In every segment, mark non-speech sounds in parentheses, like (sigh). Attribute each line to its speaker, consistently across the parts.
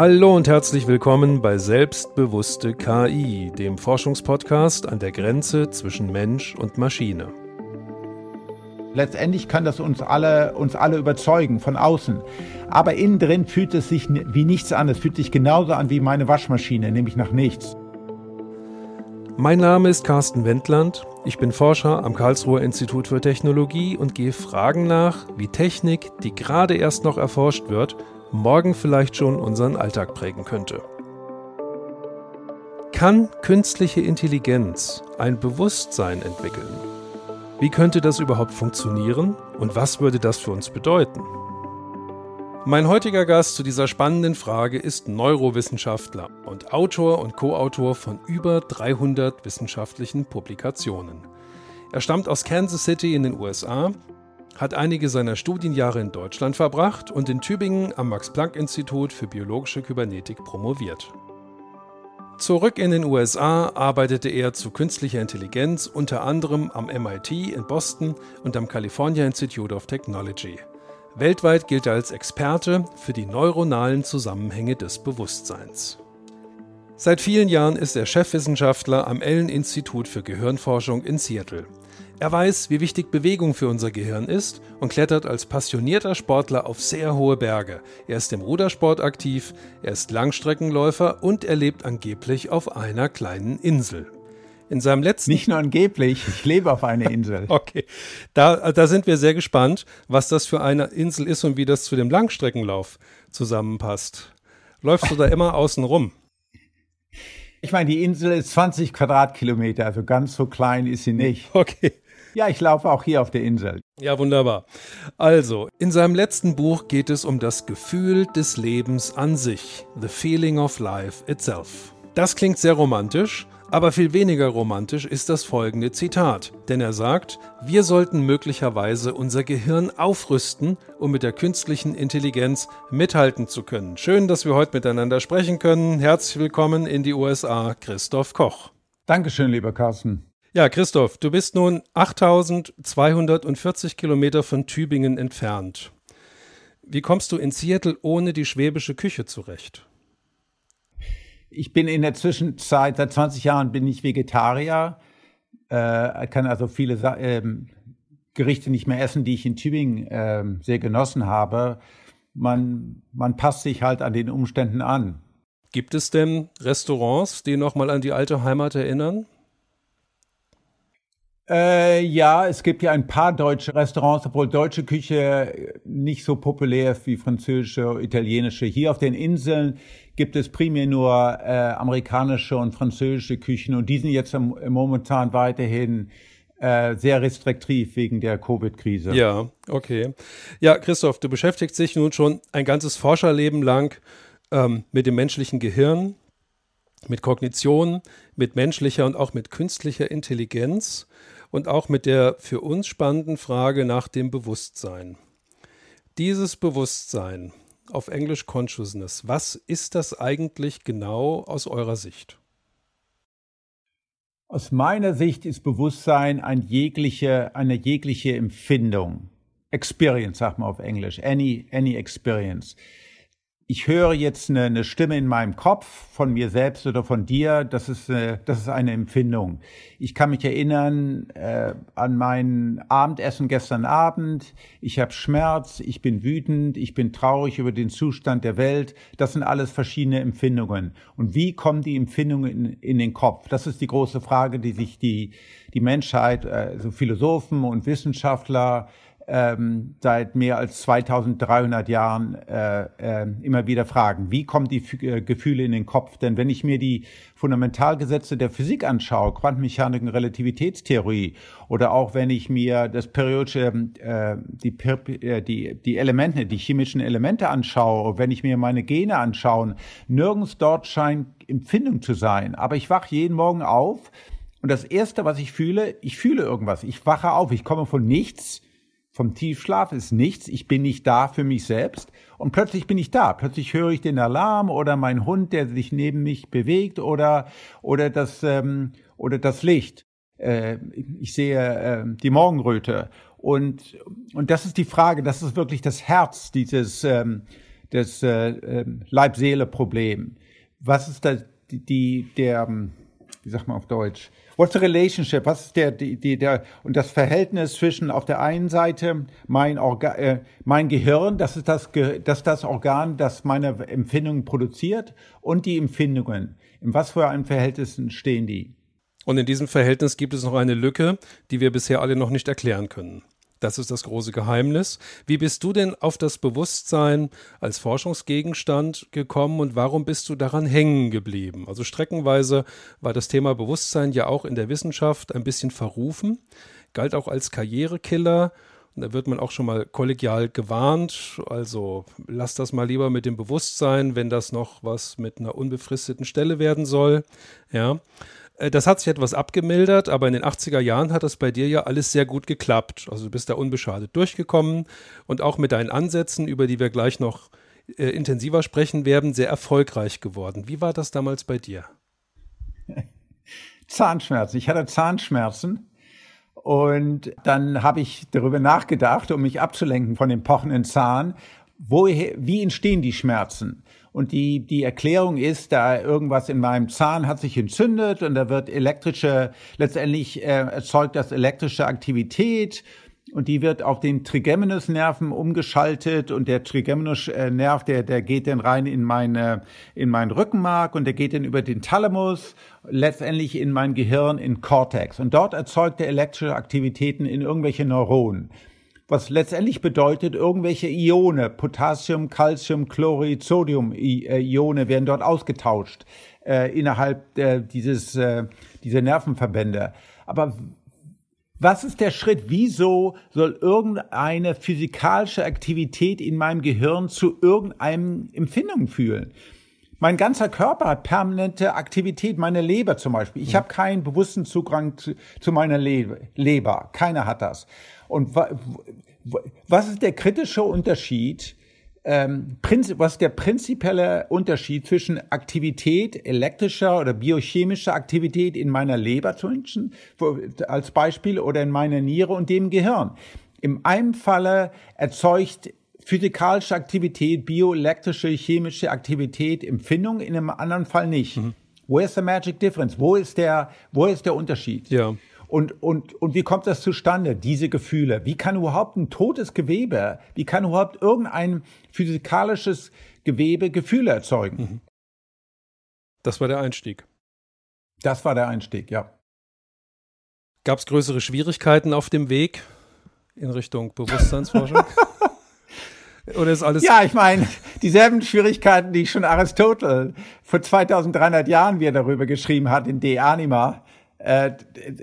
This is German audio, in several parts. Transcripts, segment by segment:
Speaker 1: Hallo und herzlich willkommen bei Selbstbewusste KI, dem Forschungspodcast an der Grenze zwischen Mensch und Maschine.
Speaker 2: Letztendlich kann das uns alle, uns alle überzeugen von außen. Aber innen drin fühlt es sich wie nichts an. Es fühlt sich genauso an wie meine Waschmaschine, nämlich nach nichts.
Speaker 1: Mein Name ist Carsten Wendland. Ich bin Forscher am Karlsruher Institut für Technologie und gehe Fragen nach, wie Technik, die gerade erst noch erforscht wird, morgen vielleicht schon unseren Alltag prägen könnte. Kann künstliche Intelligenz ein Bewusstsein entwickeln? Wie könnte das überhaupt funktionieren und was würde das für uns bedeuten? Mein heutiger Gast zu dieser spannenden Frage ist Neurowissenschaftler und Autor und Co-Autor von über 300 wissenschaftlichen Publikationen. Er stammt aus Kansas City in den USA, hat einige seiner Studienjahre in Deutschland verbracht und in Tübingen am Max-Planck-Institut für biologische Kybernetik promoviert. Zurück in den USA arbeitete er zu künstlicher Intelligenz unter anderem am MIT in Boston und am California Institute of Technology. Weltweit gilt er als Experte für die neuronalen Zusammenhänge des Bewusstseins. Seit vielen Jahren ist er Chefwissenschaftler am Allen-Institut für Gehirnforschung in Seattle. Er weiß, wie wichtig Bewegung für unser Gehirn ist und klettert als passionierter Sportler auf sehr hohe Berge. Er ist im Rudersport aktiv, er ist Langstreckenläufer und er lebt angeblich auf einer kleinen Insel. In seinem letzten.
Speaker 2: Nicht nur angeblich, ich lebe auf einer (laughs) Insel.
Speaker 1: okay. Da, da sind wir sehr gespannt, was das für eine Insel ist und wie das zu dem Langstreckenlauf zusammenpasst. Läufst du da immer außen rum?
Speaker 2: Ich meine, die Insel ist 20 Quadratkilometer, also ganz so klein ist sie nicht.
Speaker 1: Okay.
Speaker 2: Ja, ich laufe auch hier auf der Insel.
Speaker 1: Ja, wunderbar. Also, in seinem letzten Buch geht es um das Gefühl des Lebens an sich, The Feeling of Life Itself. Das klingt sehr romantisch, aber viel weniger romantisch ist das folgende Zitat, denn er sagt, wir sollten möglicherweise unser Gehirn aufrüsten, um mit der künstlichen Intelligenz mithalten zu können. Schön, dass wir heute miteinander sprechen können. Herzlich willkommen in die USA, Christoph Koch.
Speaker 2: Dankeschön, lieber Carsten.
Speaker 1: Ja, Christoph, du bist nun 8240 Kilometer von Tübingen entfernt. Wie kommst du in Seattle ohne die schwäbische Küche zurecht?
Speaker 2: Ich bin in der Zwischenzeit, seit 20 Jahren bin ich Vegetarier, äh, kann also viele äh, Gerichte nicht mehr essen, die ich in Tübingen äh, sehr genossen habe. Man, man passt sich halt an den Umständen an.
Speaker 1: Gibt es denn Restaurants, die nochmal an die alte Heimat erinnern?
Speaker 2: Äh, ja, es gibt ja ein paar deutsche Restaurants, obwohl deutsche Küche nicht so populär wie französische, italienische. Hier auf den Inseln gibt es primär nur äh, amerikanische und französische Küchen und die sind jetzt momentan weiterhin äh, sehr restriktiv wegen der Covid-Krise.
Speaker 1: Ja, okay. Ja, Christoph, du beschäftigst dich nun schon ein ganzes Forscherleben lang ähm, mit dem menschlichen Gehirn, mit Kognition, mit menschlicher und auch mit künstlicher Intelligenz und auch mit der für uns spannenden Frage nach dem Bewusstsein. Dieses Bewusstsein, auf Englisch Consciousness, was ist das eigentlich genau aus eurer Sicht?
Speaker 2: Aus meiner Sicht ist Bewusstsein ein jegliche, eine jegliche Empfindung. Experience, sagt man auf Englisch. Any, any experience ich höre jetzt eine, eine, Stimme in meinem Kopf von mir selbst oder von dir, das ist, äh, das ist eine Empfindung. Ich kann mich erinnern äh, an mein Abendessen gestern Abend. Ich habe Schmerz, ich bin wütend, ich bin traurig über den Zustand der Welt. Das sind alles verschiedene Empfindungen. Und wie kommen die Empfindungen in, in den Kopf? Das ist die große Frage, die sich die, die Menschheit, also Philosophen und Wissenschaftler, ähm, seit mehr als 2300 Jahren äh, äh, immer wieder fragen, wie kommen die äh, Gefühle in den Kopf? Denn wenn ich mir die Fundamentalgesetze der Physik anschaue, Quantenmechanik und Relativitätstheorie, oder auch wenn ich mir das periodische, äh, die, äh, die, die Elemente, die chemischen Elemente anschaue, wenn ich mir meine Gene anschaue, nirgends dort scheint Empfindung zu sein. Aber ich wache jeden Morgen auf und das Erste, was ich fühle, ich fühle irgendwas. Ich wache auf, ich komme von nichts vom Tiefschlaf ist nichts, ich bin nicht da für mich selbst und plötzlich bin ich da. Plötzlich höre ich den Alarm oder mein Hund, der sich neben mich bewegt oder oder das ähm, oder das Licht. Äh, ich sehe äh, die Morgenröte und und das ist die Frage. Das ist wirklich das Herz dieses ähm, das äh, ähm, Leib-Seele-Problem. Was ist da die, der, ähm, wie sagt man auf Deutsch? What's the relationship? Was ist der, die, die, der, und das Verhältnis zwischen auf der einen Seite mein, Organ, äh, mein Gehirn, das ist das, das ist das Organ, das meine Empfindungen produziert und die Empfindungen. In was für einem Verhältnis stehen die?
Speaker 1: Und in diesem Verhältnis gibt es noch eine Lücke, die wir bisher alle noch nicht erklären können. Das ist das große Geheimnis. Wie bist du denn auf das Bewusstsein als Forschungsgegenstand gekommen und warum bist du daran hängen geblieben? Also streckenweise war das Thema Bewusstsein ja auch in der Wissenschaft ein bisschen verrufen, galt auch als Karrierekiller. Da wird man auch schon mal kollegial gewarnt. Also lass das mal lieber mit dem Bewusstsein, wenn das noch was mit einer unbefristeten Stelle werden soll. Ja. Äh, das hat sich etwas abgemildert, aber in den 80er Jahren hat das bei dir ja alles sehr gut geklappt. Also du bist da unbeschadet durchgekommen und auch mit deinen Ansätzen, über die wir gleich noch äh, intensiver sprechen werden, sehr erfolgreich geworden. Wie war das damals bei dir? (laughs)
Speaker 2: Zahnschmerzen. Ich hatte Zahnschmerzen und dann habe ich darüber nachgedacht, um mich abzulenken von dem pochenden Zahn, woher, wie entstehen die Schmerzen? Und die, die Erklärung ist, da irgendwas in meinem Zahn hat sich entzündet und da wird elektrische, letztendlich äh, erzeugt das elektrische Aktivität und die wird auf den Trigeminusnerven umgeschaltet und der Trigeminusnerv, der, der geht dann rein in meine, in mein Rückenmark und der geht dann über den Thalamus, letztendlich in mein Gehirn, in Cortex. Und dort erzeugt er elektrische Aktivitäten in irgendwelche Neuronen was letztendlich bedeutet, irgendwelche Ione, Potassium, Calcium, Chlorid, Sodium-Ione werden dort ausgetauscht äh, innerhalb äh, dieses, äh, dieser Nervenverbände. Aber was ist der Schritt? Wieso soll irgendeine physikalische Aktivität in meinem Gehirn zu irgendeinem Empfindung fühlen? Mein ganzer Körper hat permanente Aktivität, meine Leber zum Beispiel. Ich mhm. habe keinen bewussten Zugang zu, zu meiner Le Leber. Keiner hat das. Und was ist der kritische Unterschied? Ähm, was ist der prinzipielle Unterschied zwischen Aktivität, elektrischer oder biochemischer Aktivität in meiner Leber als Beispiel oder in meiner Niere und dem Gehirn? Im einen Falle erzeugt physikalische Aktivität, bioelektrische, chemische Aktivität Empfindung, in einem anderen Fall nicht. Mhm. Ist the magic difference? Wo ist der, wo ist der Unterschied?
Speaker 1: Ja.
Speaker 2: Und, und, und wie kommt das zustande, diese Gefühle? Wie kann überhaupt ein totes Gewebe, wie kann überhaupt irgendein physikalisches Gewebe Gefühle erzeugen? Mhm.
Speaker 1: Das war der Einstieg.
Speaker 2: Das war der Einstieg, ja.
Speaker 1: Gab es größere Schwierigkeiten auf dem Weg in Richtung Bewusstseinsforschung? (laughs)
Speaker 2: Oder ist alles? Ja, ich meine, dieselben Schwierigkeiten, die schon Aristotel vor 2300 Jahren wieder darüber geschrieben hat in De Anima äh,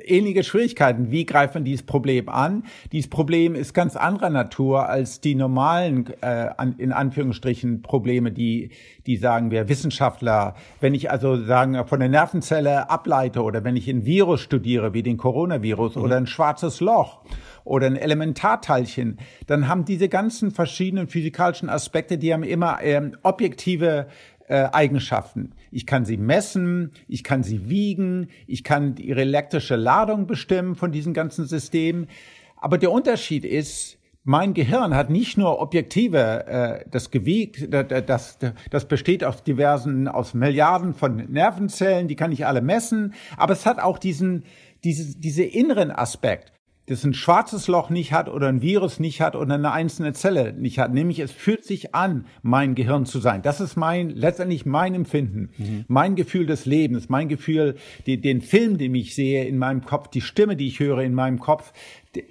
Speaker 2: ähnliche Schwierigkeiten. Wie greift man dieses Problem an? Dieses Problem ist ganz anderer Natur als die normalen, äh, an, in Anführungsstrichen, Probleme, die, die sagen wir Wissenschaftler. Wenn ich also sagen von der Nervenzelle ableite oder wenn ich ein Virus studiere, wie den Coronavirus mhm. oder ein schwarzes Loch oder ein Elementarteilchen, dann haben diese ganzen verschiedenen physikalischen Aspekte, die haben immer ähm, objektive äh, Eigenschaften. Ich kann sie messen, ich kann sie wiegen, ich kann ihre elektrische Ladung bestimmen von diesen ganzen Systemen. Aber der Unterschied ist, mein Gehirn hat nicht nur objektive, äh, das gewiegt, das, das besteht aus diversen, aus Milliarden von Nervenzellen, die kann ich alle messen, aber es hat auch diesen, diese, diese inneren Aspekt das ein schwarzes Loch nicht hat oder ein Virus nicht hat oder eine einzelne Zelle nicht hat. Nämlich es fühlt sich an, mein Gehirn zu sein. Das ist mein, letztendlich mein Empfinden, mhm. mein Gefühl des Lebens, mein Gefühl, die, den Film, den ich sehe in meinem Kopf, die Stimme, die ich höre in meinem Kopf.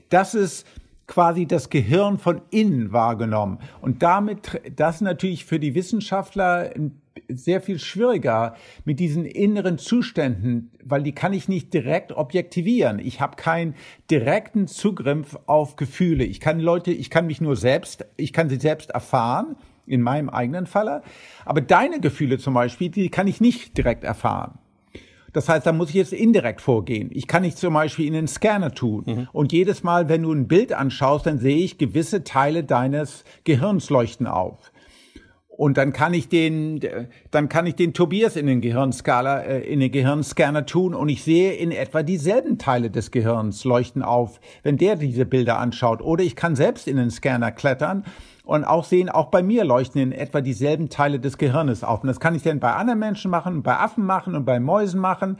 Speaker 2: Das ist quasi das Gehirn von innen wahrgenommen. Und damit, das natürlich für die Wissenschaftler ein sehr viel schwieriger mit diesen inneren Zuständen, weil die kann ich nicht direkt objektivieren. Ich habe keinen direkten Zugriff auf Gefühle. Ich kann Leute, ich kann mich nur selbst, ich kann sie selbst erfahren, in meinem eigenen Falle. Aber deine Gefühle zum Beispiel, die kann ich nicht direkt erfahren. Das heißt, da muss ich jetzt indirekt vorgehen. Ich kann nicht zum Beispiel in den Scanner tun. Mhm. Und jedes Mal, wenn du ein Bild anschaust, dann sehe ich gewisse Teile deines Gehirns leuchten auf. Und dann kann ich den, dann kann ich den Tobias in den Gehirnskala, äh, in den Gehirnscanner tun und ich sehe in etwa dieselben Teile des Gehirns leuchten auf, wenn der diese Bilder anschaut. Oder ich kann selbst in den Scanner klettern und auch sehen, auch bei mir leuchten in etwa dieselben Teile des Gehirnes auf. Und das kann ich dann bei anderen Menschen machen, bei Affen machen und bei Mäusen machen.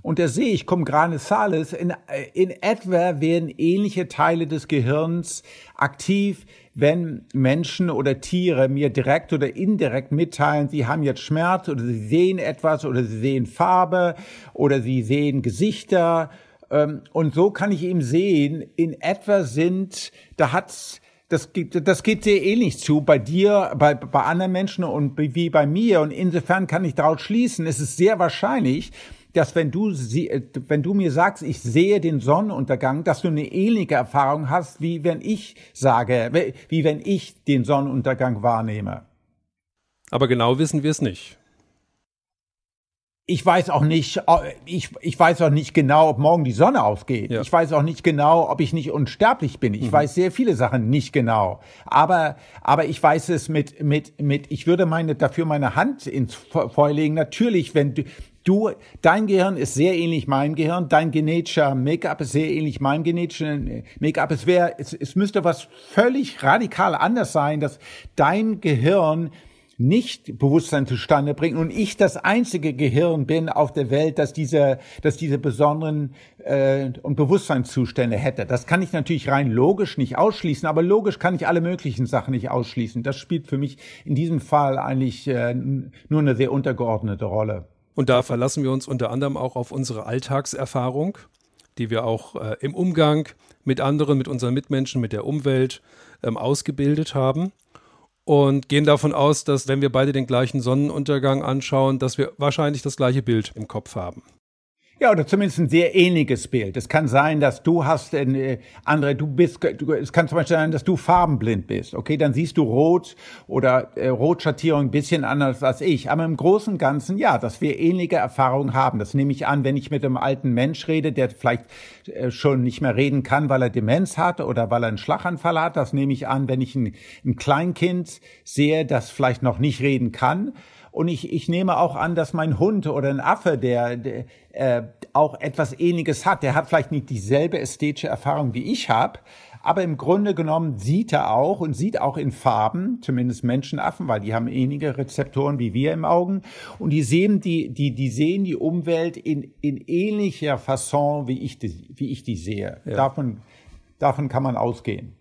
Speaker 2: Und da sehe ich, cum grane salis, in, in etwa werden ähnliche Teile des Gehirns aktiv, wenn Menschen oder Tiere mir direkt oder indirekt mitteilen, sie haben jetzt Schmerz oder sie sehen etwas oder sie sehen Farbe oder sie sehen Gesichter. Ähm, und so kann ich eben sehen, in etwa sind, da hat's das geht, das geht sehr ähnlich zu bei dir, bei, bei anderen Menschen und wie bei mir. Und insofern kann ich daraus schließen, es ist sehr wahrscheinlich, dass wenn du sie, wenn du mir sagst, ich sehe den Sonnenuntergang, dass du eine ähnliche Erfahrung hast, wie wenn ich sage, wie wenn ich den Sonnenuntergang wahrnehme.
Speaker 1: Aber genau wissen wir es nicht
Speaker 2: ich weiß auch nicht, ich, ich weiß auch nicht genau, ob morgen die Sonne aufgeht. Ja. Ich weiß auch nicht genau, ob ich nicht unsterblich bin. Ich mhm. weiß sehr viele Sachen nicht genau. Aber, aber ich weiß es mit, mit, mit, ich würde meine, dafür meine Hand ins Feuer legen. Natürlich, wenn du, du, dein Gehirn ist sehr ähnlich meinem Gehirn, dein genetischer Make-up ist sehr ähnlich meinem genetischen Make-up. Es wäre, es, es müsste was völlig radikal anders sein, dass dein Gehirn nicht Bewusstsein zustande bringt und ich das einzige Gehirn bin auf der Welt, das diese, das diese besonderen äh, und Bewusstseinszustände hätte. Das kann ich natürlich rein logisch nicht ausschließen, aber logisch kann ich alle möglichen Sachen nicht ausschließen. Das spielt für mich in diesem Fall eigentlich äh, nur eine sehr untergeordnete Rolle.
Speaker 1: Und da verlassen wir uns unter anderem auch auf unsere Alltagserfahrung, die wir auch äh, im Umgang mit anderen, mit unseren Mitmenschen, mit der Umwelt ähm, ausgebildet haben und gehen davon aus, dass wenn wir beide den gleichen Sonnenuntergang anschauen, dass wir wahrscheinlich das gleiche Bild im Kopf haben.
Speaker 2: Ja, oder zumindest ein sehr ähnliches Bild. Es kann sein, dass du hast, äh, andere, du bist, du, es kann zum Beispiel sein, dass du farbenblind bist. Okay, dann siehst du Rot oder äh, Rotschattierung ein bisschen anders als ich. Aber im Großen und Ganzen, ja, dass wir ähnliche Erfahrungen haben. Das nehme ich an, wenn ich mit einem alten Mensch rede, der vielleicht äh, schon nicht mehr reden kann, weil er Demenz hat oder weil er einen Schlaganfall hat. Das nehme ich an, wenn ich ein, ein Kleinkind sehe, das vielleicht noch nicht reden kann und ich, ich nehme auch an, dass mein Hund oder ein Affe, der, der äh, auch etwas Ähnliches hat, der hat vielleicht nicht dieselbe ästhetische Erfahrung wie ich habe, aber im Grunde genommen sieht er auch und sieht auch in Farben, zumindest Menschenaffen, weil die haben ähnliche Rezeptoren wie wir im Augen. Und die sehen die, die, die sehen die Umwelt in, in ähnlicher Fasson, wie ich die, wie ich die sehe. Ja. Davon, davon kann man ausgehen.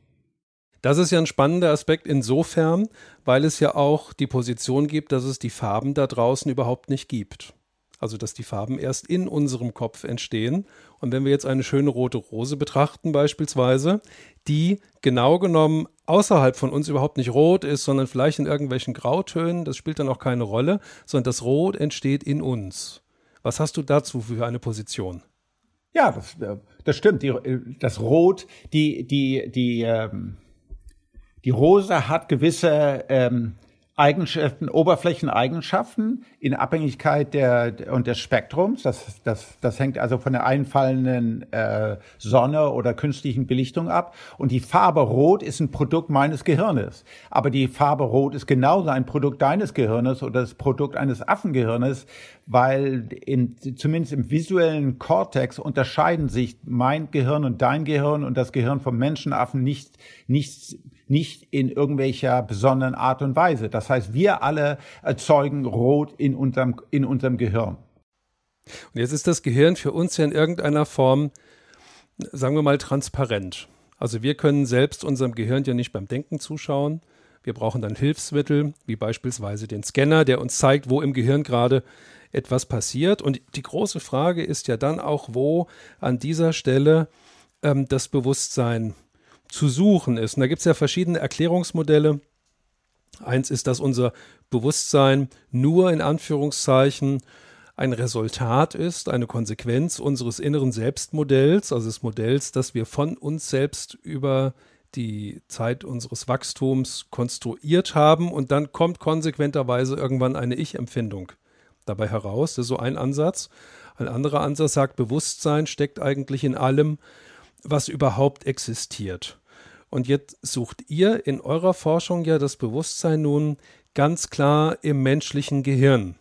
Speaker 1: Das ist ja ein spannender Aspekt insofern, weil es ja auch die Position gibt, dass es die Farben da draußen überhaupt nicht gibt. Also dass die Farben erst in unserem Kopf entstehen. Und wenn wir jetzt eine schöne rote Rose betrachten beispielsweise, die genau genommen außerhalb von uns überhaupt nicht rot ist, sondern vielleicht in irgendwelchen Grautönen, das spielt dann auch keine Rolle, sondern das Rot entsteht in uns. Was hast du dazu für eine Position?
Speaker 2: Ja, das, äh, das stimmt. Die, äh, das Rot, die, die, die, ähm die Rose hat gewisse ähm, Eigenschaften, Oberflächeneigenschaften in Abhängigkeit der, und des Spektrums. Das, das, das hängt also von der einfallenden äh, Sonne oder künstlichen Belichtung ab. Und die Farbe Rot ist ein Produkt meines Gehirnes. Aber die Farbe Rot ist genauso ein Produkt deines Gehirnes oder das Produkt eines Affengehirnes, weil in, zumindest im visuellen Kortex unterscheiden sich mein Gehirn und dein Gehirn und das Gehirn vom Menschenaffen nicht, nicht nicht in irgendwelcher besonderen Art und Weise. Das heißt, wir alle erzeugen Rot in unserem, in unserem Gehirn.
Speaker 1: Und jetzt ist das Gehirn für uns ja in irgendeiner Form, sagen wir mal, transparent. Also wir können selbst unserem Gehirn ja nicht beim Denken zuschauen. Wir brauchen dann Hilfsmittel, wie beispielsweise den Scanner, der uns zeigt, wo im Gehirn gerade etwas passiert. Und die große Frage ist ja dann auch, wo an dieser Stelle ähm, das Bewusstsein zu suchen ist. Und da gibt es ja verschiedene Erklärungsmodelle. Eins ist, dass unser Bewusstsein nur in Anführungszeichen ein Resultat ist, eine Konsequenz unseres inneren Selbstmodells, also des Modells, das wir von uns selbst über die Zeit unseres Wachstums konstruiert haben und dann kommt konsequenterweise irgendwann eine Ich-Empfindung dabei heraus. Das ist so ein Ansatz. Ein anderer Ansatz sagt, Bewusstsein steckt eigentlich in allem, was überhaupt existiert. Und jetzt sucht ihr in eurer Forschung ja das Bewusstsein nun ganz klar im menschlichen Gehirn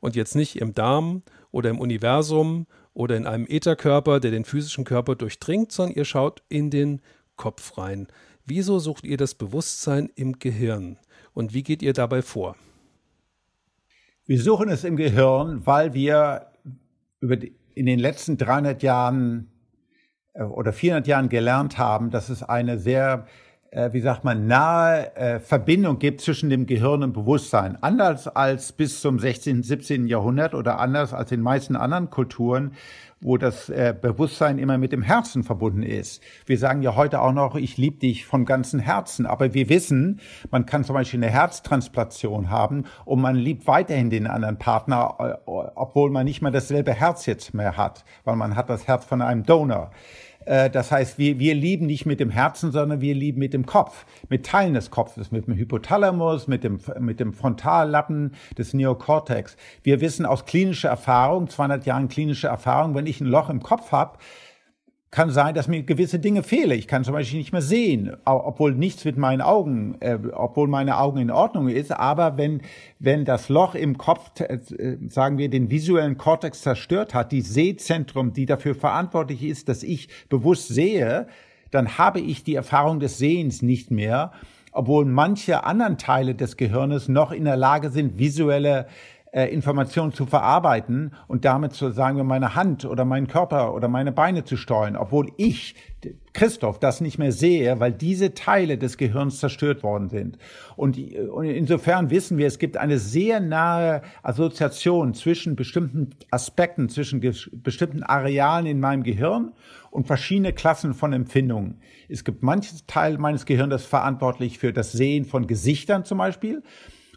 Speaker 1: und jetzt nicht im Darm oder im Universum oder in einem Ätherkörper, der den physischen Körper durchdringt, sondern ihr schaut in den Kopf rein. Wieso sucht ihr das Bewusstsein im Gehirn und wie geht ihr dabei vor?
Speaker 2: Wir suchen es im Gehirn, weil wir über die, in den letzten 300 Jahren oder 400 Jahren gelernt haben, dass es eine sehr äh, wie sagt man, nahe äh, Verbindung gibt zwischen dem Gehirn und Bewusstsein. Anders als bis zum 16., 17. Jahrhundert oder anders als in meisten anderen Kulturen, wo das äh, Bewusstsein immer mit dem Herzen verbunden ist. Wir sagen ja heute auch noch, ich liebe dich von ganzem Herzen. Aber wir wissen, man kann zum Beispiel eine Herztransplantation haben und man liebt weiterhin den anderen Partner, äh, obwohl man nicht mehr dasselbe Herz jetzt mehr hat, weil man hat das Herz von einem Donor. Äh, das heißt, wir, wir lieben nicht mit dem Herzen, sondern wir lieben mit dem Kopf, mit Teilen des Kopfes, mit dem Hypothalamus, mit dem, mit dem Frontallappen des Neokortex. Wir wissen aus klinischer Erfahrung, 200 Jahren klinischer Erfahrung, wenn ich ein Loch im Kopf habe, kann sein, dass mir gewisse Dinge fehlen. Ich kann zum Beispiel nicht mehr sehen, obwohl nichts mit meinen Augen, äh, obwohl meine Augen in Ordnung ist. Aber wenn, wenn das Loch im Kopf, äh, sagen wir, den visuellen Kortex zerstört hat, die Sehzentrum, die dafür verantwortlich ist, dass ich bewusst sehe, dann habe ich die Erfahrung des Sehens nicht mehr, obwohl manche anderen Teile des Gehirnes noch in der Lage sind, visuelle äh, Informationen zu verarbeiten und damit zu sagen meine Hand oder meinen Körper oder meine Beine zu steuern, obwohl ich Christoph das nicht mehr sehe, weil diese Teile des Gehirns zerstört worden sind. Und, und insofern wissen wir, es gibt eine sehr nahe Assoziation zwischen bestimmten Aspekten, zwischen bestimmten Arealen in meinem Gehirn und verschiedene Klassen von Empfindungen. Es gibt manches Teil meines Gehirns, das verantwortlich für das Sehen von Gesichtern zum Beispiel.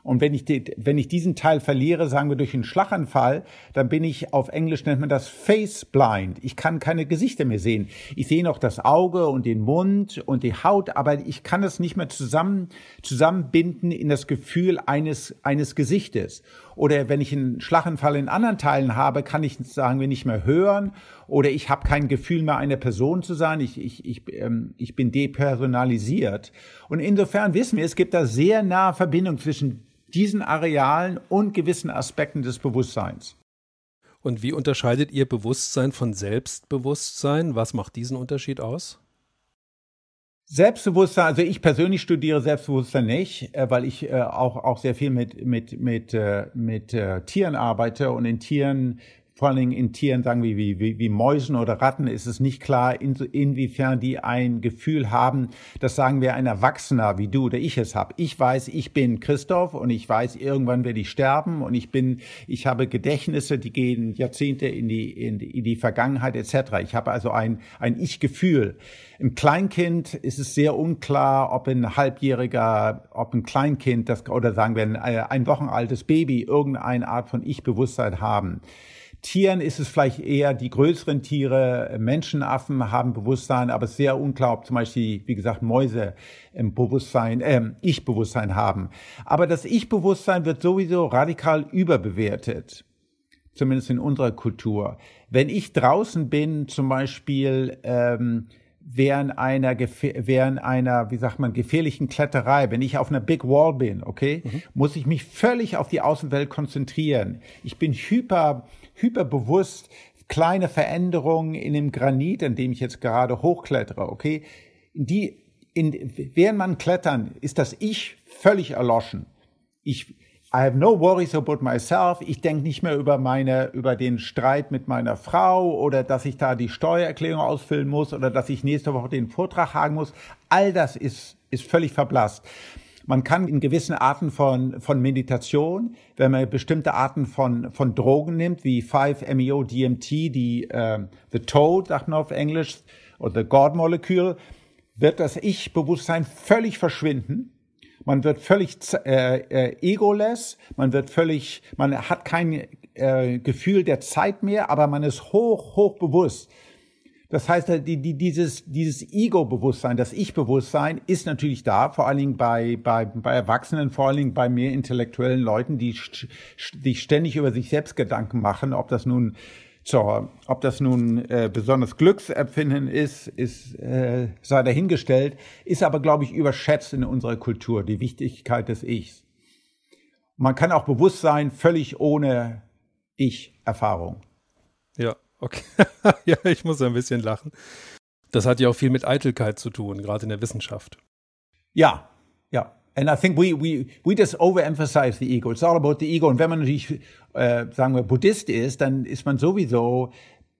Speaker 2: Und wenn ich, die, wenn ich diesen Teil verliere, sagen wir durch einen Schlaganfall, dann bin ich, auf Englisch nennt man das face blind. Ich kann keine Gesichter mehr sehen. Ich sehe noch das Auge und den Mund und die Haut, aber ich kann es nicht mehr zusammen, zusammenbinden in das Gefühl eines, eines Gesichtes. Oder wenn ich einen Schlaganfall in anderen Teilen habe, kann ich, sagen wir, nicht mehr hören oder ich habe kein Gefühl mehr, eine Person zu sein. Ich, ich, ich, ähm, ich bin depersonalisiert. Und insofern wissen wir, es gibt da sehr nahe Verbindung zwischen diesen Arealen und gewissen Aspekten des Bewusstseins.
Speaker 1: Und wie unterscheidet ihr Bewusstsein von Selbstbewusstsein? Was macht diesen Unterschied aus?
Speaker 2: Selbstbewusstsein, also ich persönlich studiere Selbstbewusstsein nicht, äh, weil ich äh, auch, auch sehr viel mit, mit, mit, äh, mit Tieren arbeite und in Tieren vor allen Dingen in Tieren, sagen wir wie, wie, wie Mäusen oder Ratten, ist es nicht klar, in, inwiefern die ein Gefühl haben, das sagen wir ein Erwachsener wie du oder ich es habe. Ich weiß, ich bin Christoph und ich weiß, irgendwann werde ich sterben und ich bin, ich habe Gedächtnisse, die gehen Jahrzehnte in die, in die, in die Vergangenheit etc. Ich habe also ein, ein Ich-Gefühl. Im Kleinkind ist es sehr unklar, ob ein halbjähriger, ob ein Kleinkind das, oder sagen wir ein, ein wochenaltes Baby irgendeine Art von Ich-Bewusstsein haben. Tieren ist es vielleicht eher die größeren Tiere, Menschenaffen haben Bewusstsein, aber sehr unklar, ob zum Beispiel, wie gesagt, Mäuse im Bewusstsein, äh, Ich-Bewusstsein haben. Aber das Ich-Bewusstsein wird sowieso radikal überbewertet. Zumindest in unserer Kultur. Wenn ich draußen bin, zum Beispiel, ähm, während einer, während einer, wie sagt man, gefährlichen Kletterei, wenn ich auf einer Big Wall bin, okay, mhm. muss ich mich völlig auf die Außenwelt konzentrieren. Ich bin hyper, hyperbewusst kleine Veränderungen in dem Granit, in dem ich jetzt gerade hochklettere, okay? Die, in, während man klettern, ist das Ich völlig erloschen. Ich, I have no worries about myself. Ich denke nicht mehr über meine, über den Streit mit meiner Frau oder dass ich da die Steuererklärung ausfüllen muss oder dass ich nächste Woche den Vortrag hagen muss. All das ist, ist völlig verblasst. Man kann in gewissen Arten von, von Meditation, wenn man bestimmte Arten von, von Drogen nimmt, wie 5-MeO-DMT, die äh, The Toad, sagt man auf Englisch, oder The God Molecule, wird das Ich-Bewusstsein völlig verschwinden. Man wird völlig äh, äh, egoless, man wird völlig, man hat kein äh, Gefühl der Zeit mehr, aber man ist hoch, hoch bewusst. Das heißt, die, die, dieses, dieses Ego-Bewusstsein, das Ich-Bewusstsein ist natürlich da, vor allen Dingen bei, bei, bei Erwachsenen, vor allen Dingen bei mehr intellektuellen Leuten, die sich ständig über sich selbst Gedanken machen, ob das nun zur, ob das nun äh, besonders Glücksempfinden ist, ist äh, sei dahingestellt, ist aber, glaube ich, überschätzt in unserer Kultur, die Wichtigkeit des Ichs. Man kann auch bewusst sein, völlig ohne Ich-Erfahrung.
Speaker 1: Ja, okay. (laughs) ja, ich muss ein bisschen lachen. Das hat ja auch viel mit Eitelkeit zu tun, gerade in der Wissenschaft.
Speaker 2: Ja, ja. And I think we, we, we just overemphasize the ego. It's all about the ego. Und wenn man natürlich, äh, sagen wir, Buddhist ist, dann ist man sowieso,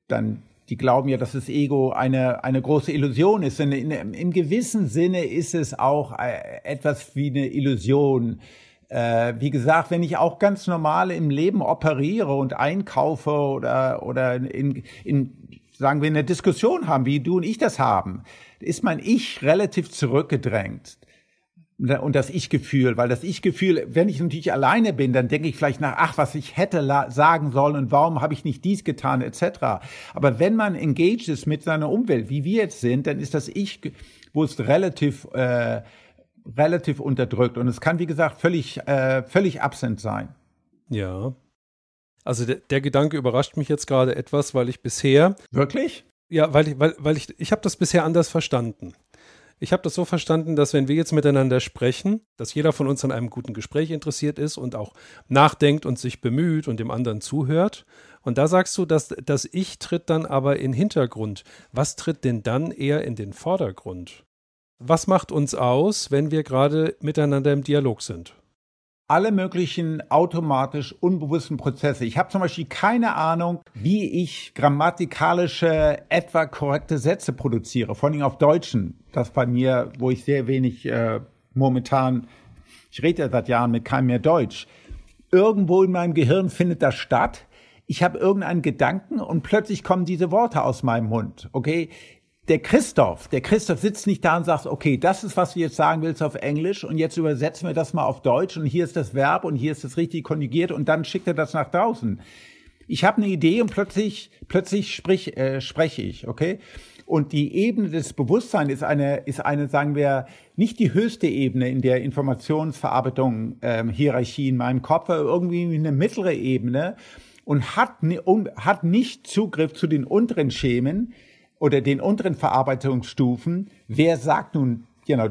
Speaker 2: dann, die glauben ja, dass das Ego eine, eine große Illusion ist. Und in, im gewissen Sinne ist es auch äh, etwas wie eine Illusion. Äh, wie gesagt, wenn ich auch ganz normal im Leben operiere und einkaufe oder, oder in, in, sagen wir, eine Diskussion haben, wie du und ich das haben, ist mein Ich relativ zurückgedrängt und das Ich-Gefühl, weil das Ich-Gefühl, wenn ich natürlich alleine bin, dann denke ich vielleicht nach, ach, was ich hätte sagen sollen und warum habe ich nicht dies getan, etc. Aber wenn man engaged ist mit seiner Umwelt, wie wir jetzt sind, dann ist das Ich bewusst relativ äh, relativ unterdrückt und es kann, wie gesagt, völlig äh, völlig absent sein.
Speaker 1: Ja. Also der, der Gedanke überrascht mich jetzt gerade etwas, weil ich bisher
Speaker 2: wirklich
Speaker 1: ja, weil ich, weil, weil ich, ich habe das bisher anders verstanden. Ich habe das so verstanden, dass wenn wir jetzt miteinander sprechen, dass jeder von uns an einem guten Gespräch interessiert ist und auch nachdenkt und sich bemüht und dem anderen zuhört. Und da sagst du, dass das Ich tritt dann aber in Hintergrund. Was tritt denn dann eher in den Vordergrund? Was macht uns aus, wenn wir gerade miteinander im Dialog sind?
Speaker 2: alle möglichen automatisch unbewussten Prozesse. Ich habe zum Beispiel keine Ahnung, wie ich grammatikalische, etwa korrekte Sätze produziere, vor allem auf Deutschen. Das bei mir, wo ich sehr wenig äh, momentan, ich rede ja seit Jahren mit keinem mehr Deutsch. Irgendwo in meinem Gehirn findet das statt. Ich habe irgendeinen Gedanken und plötzlich kommen diese Worte aus meinem Mund. Okay, der Christoph, der Christoph sitzt nicht da und sagt, okay, das ist, was du jetzt sagen willst auf Englisch und jetzt übersetzen wir das mal auf Deutsch und hier ist das Verb und hier ist das richtig konjugiert und dann schickt er das nach draußen. Ich habe eine Idee und plötzlich, plötzlich sprich, äh, spreche ich, okay? Und die Ebene des Bewusstseins ist eine, ist eine, sagen wir, nicht die höchste Ebene in der Informationsverarbeitung ähm, Hierarchie in meinem Kopf, aber irgendwie eine mittlere Ebene und hat, hat nicht Zugriff zu den unteren Schemen, oder den unteren Verarbeitungsstufen, wer sagt nun, you know,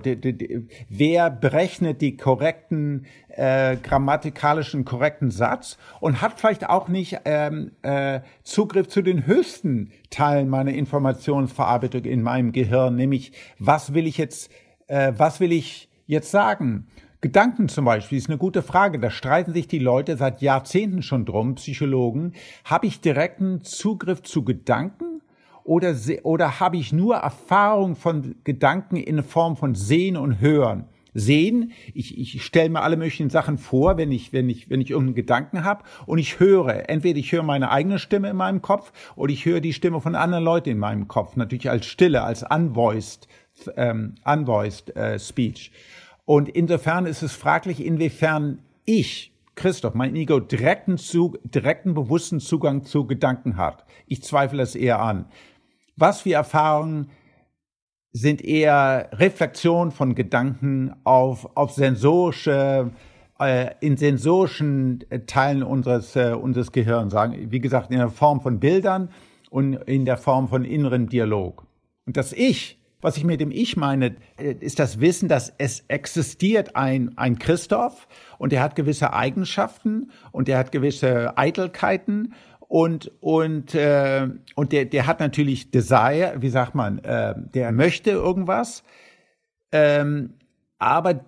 Speaker 2: wer berechnet die korrekten, äh, grammatikalischen korrekten Satz und hat vielleicht auch nicht ähm, äh, Zugriff zu den höchsten Teilen meiner Informationsverarbeitung in meinem Gehirn, nämlich was will ich jetzt, äh, was will ich jetzt sagen? Gedanken zum Beispiel ist eine gute Frage. Da streiten sich die Leute seit Jahrzehnten schon drum, Psychologen. Habe ich direkten Zugriff zu Gedanken oder, oder habe ich nur Erfahrung von Gedanken in Form von Sehen und Hören? Sehen, ich, ich stelle mir alle möglichen Sachen vor, wenn ich, wenn ich, wenn ich irgendeinen Gedanken habe und ich höre. Entweder ich höre meine eigene Stimme in meinem Kopf oder ich höre die Stimme von anderen Leuten in meinem Kopf, natürlich als Stille, als unvoiced, ähm, unvoiced äh, Speech. Und insofern ist es fraglich, inwiefern ich, Christoph, mein Ego, direkten, Zug, direkten bewussten Zugang zu Gedanken hat. Ich zweifle es eher an. Was wir erfahren, sind eher Reflexionen von Gedanken auf, auf sensorische, äh, in sensorischen Teilen unseres, äh, unseres Gehirns, sagen, wie gesagt, in der Form von Bildern und in der Form von inneren Dialog. Und das Ich, was ich mit dem Ich meine, äh, ist das Wissen, dass es existiert ein, ein Christoph und er hat gewisse Eigenschaften und er hat gewisse Eitelkeiten und und äh, und der der hat natürlich Desire, wie sagt man, äh, der möchte irgendwas, ähm, aber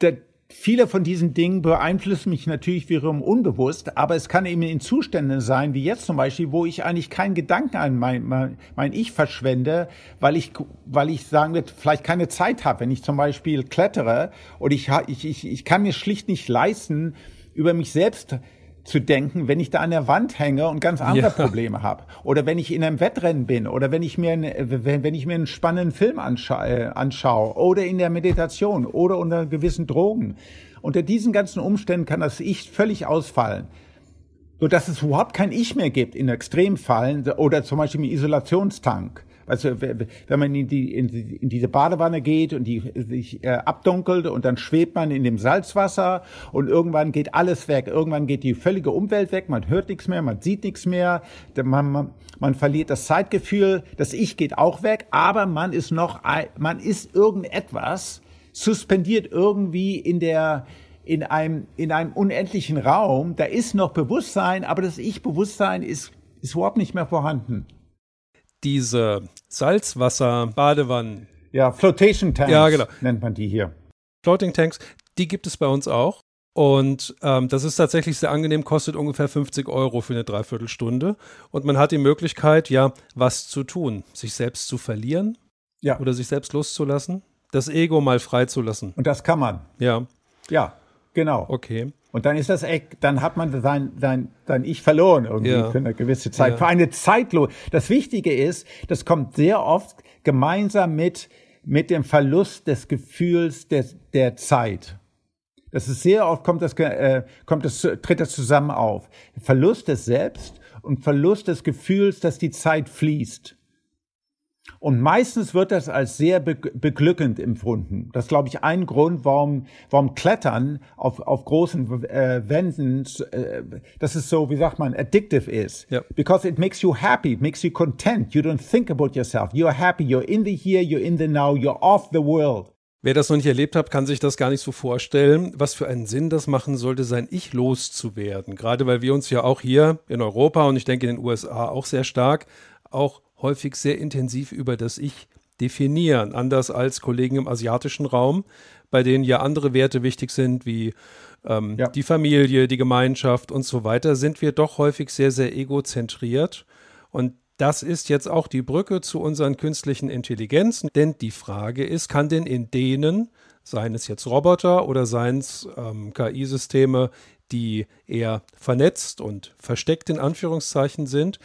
Speaker 2: der, viele von diesen Dingen beeinflussen mich natürlich wiederum unbewusst, aber es kann eben in Zuständen sein, wie jetzt zum Beispiel, wo ich eigentlich keinen Gedanken an mein, mein, mein Ich verschwende, weil ich, weil ich sagen wird, vielleicht keine Zeit habe, wenn ich zum Beispiel klettere und ich, ich, ich, ich kann mir schlicht nicht leisten, über mich selbst zu denken, wenn ich da an der Wand hänge und ganz andere ja. Probleme habe. Oder wenn ich in einem Wettrennen bin oder wenn ich mir, eine, wenn, wenn ich mir einen spannenden Film anscha äh, anschaue oder in der Meditation oder unter gewissen Drogen. Unter diesen ganzen Umständen kann das Ich völlig ausfallen. So dass es überhaupt kein Ich mehr gibt in Extremfallen oder zum Beispiel im Isolationstank. Also wenn man in, die, in, in diese Badewanne geht und die sich äh, abdunkelt und dann schwebt man in dem Salzwasser und irgendwann geht alles weg. Irgendwann geht die völlige Umwelt weg. Man hört nichts mehr, man sieht nichts mehr. Man, man, man verliert das Zeitgefühl. Das Ich geht auch weg, aber man ist noch, man ist irgendetwas suspendiert irgendwie in der in einem, in einem unendlichen Raum, da ist noch Bewusstsein, aber das Ich-Bewusstsein ist, ist überhaupt nicht mehr vorhanden.
Speaker 1: Diese Salzwasser-Badewannen.
Speaker 2: Ja, Flotation Tanks
Speaker 1: ja, genau.
Speaker 2: nennt man die hier.
Speaker 1: Floating Tanks, die gibt es bei uns auch. Und ähm, das ist tatsächlich sehr angenehm, kostet ungefähr 50 Euro für eine Dreiviertelstunde. Und man hat die Möglichkeit, ja, was zu tun. Sich selbst zu verlieren ja. oder sich selbst loszulassen. Das Ego mal freizulassen.
Speaker 2: Und das kann man.
Speaker 1: Ja.
Speaker 2: Ja, genau.
Speaker 1: Okay.
Speaker 2: Und dann ist das Eck, dann hat man sein, sein, sein Ich verloren irgendwie ja. für eine gewisse Zeit. Ja. Für eine Zeitlos. Das Wichtige ist, das kommt sehr oft gemeinsam mit, mit dem Verlust des Gefühls des, der Zeit. Das ist sehr oft kommt das, äh, kommt das, tritt das zusammen auf. Verlust des Selbst und Verlust des Gefühls, dass die Zeit fließt. Und meistens wird das als sehr beglückend empfunden. Das ist, glaube ich, ein Grund, warum, warum Klettern auf, auf großen äh, Wänden, äh, dass es so, wie sagt man, addictive ist. Ja. Because it makes you happy, it makes you content. You don't think about yourself. You're happy, you're in the here, you're in the now, you're off the world.
Speaker 1: Wer das noch nicht erlebt hat, kann sich das gar nicht so vorstellen, was für einen Sinn das machen sollte, sein Ich loszuwerden. Gerade weil wir uns ja auch hier in Europa und ich denke in den USA auch sehr stark, auch häufig sehr intensiv über das Ich definieren, anders als Kollegen im asiatischen Raum, bei denen ja andere Werte wichtig sind, wie ähm, ja. die Familie, die Gemeinschaft und so weiter, sind wir doch häufig sehr, sehr egozentriert. Und das ist jetzt auch die Brücke zu unseren künstlichen Intelligenzen, denn die Frage ist, kann denn in denen, seien es jetzt Roboter oder seien es ähm, KI-Systeme, die eher vernetzt und versteckt in Anführungszeichen sind,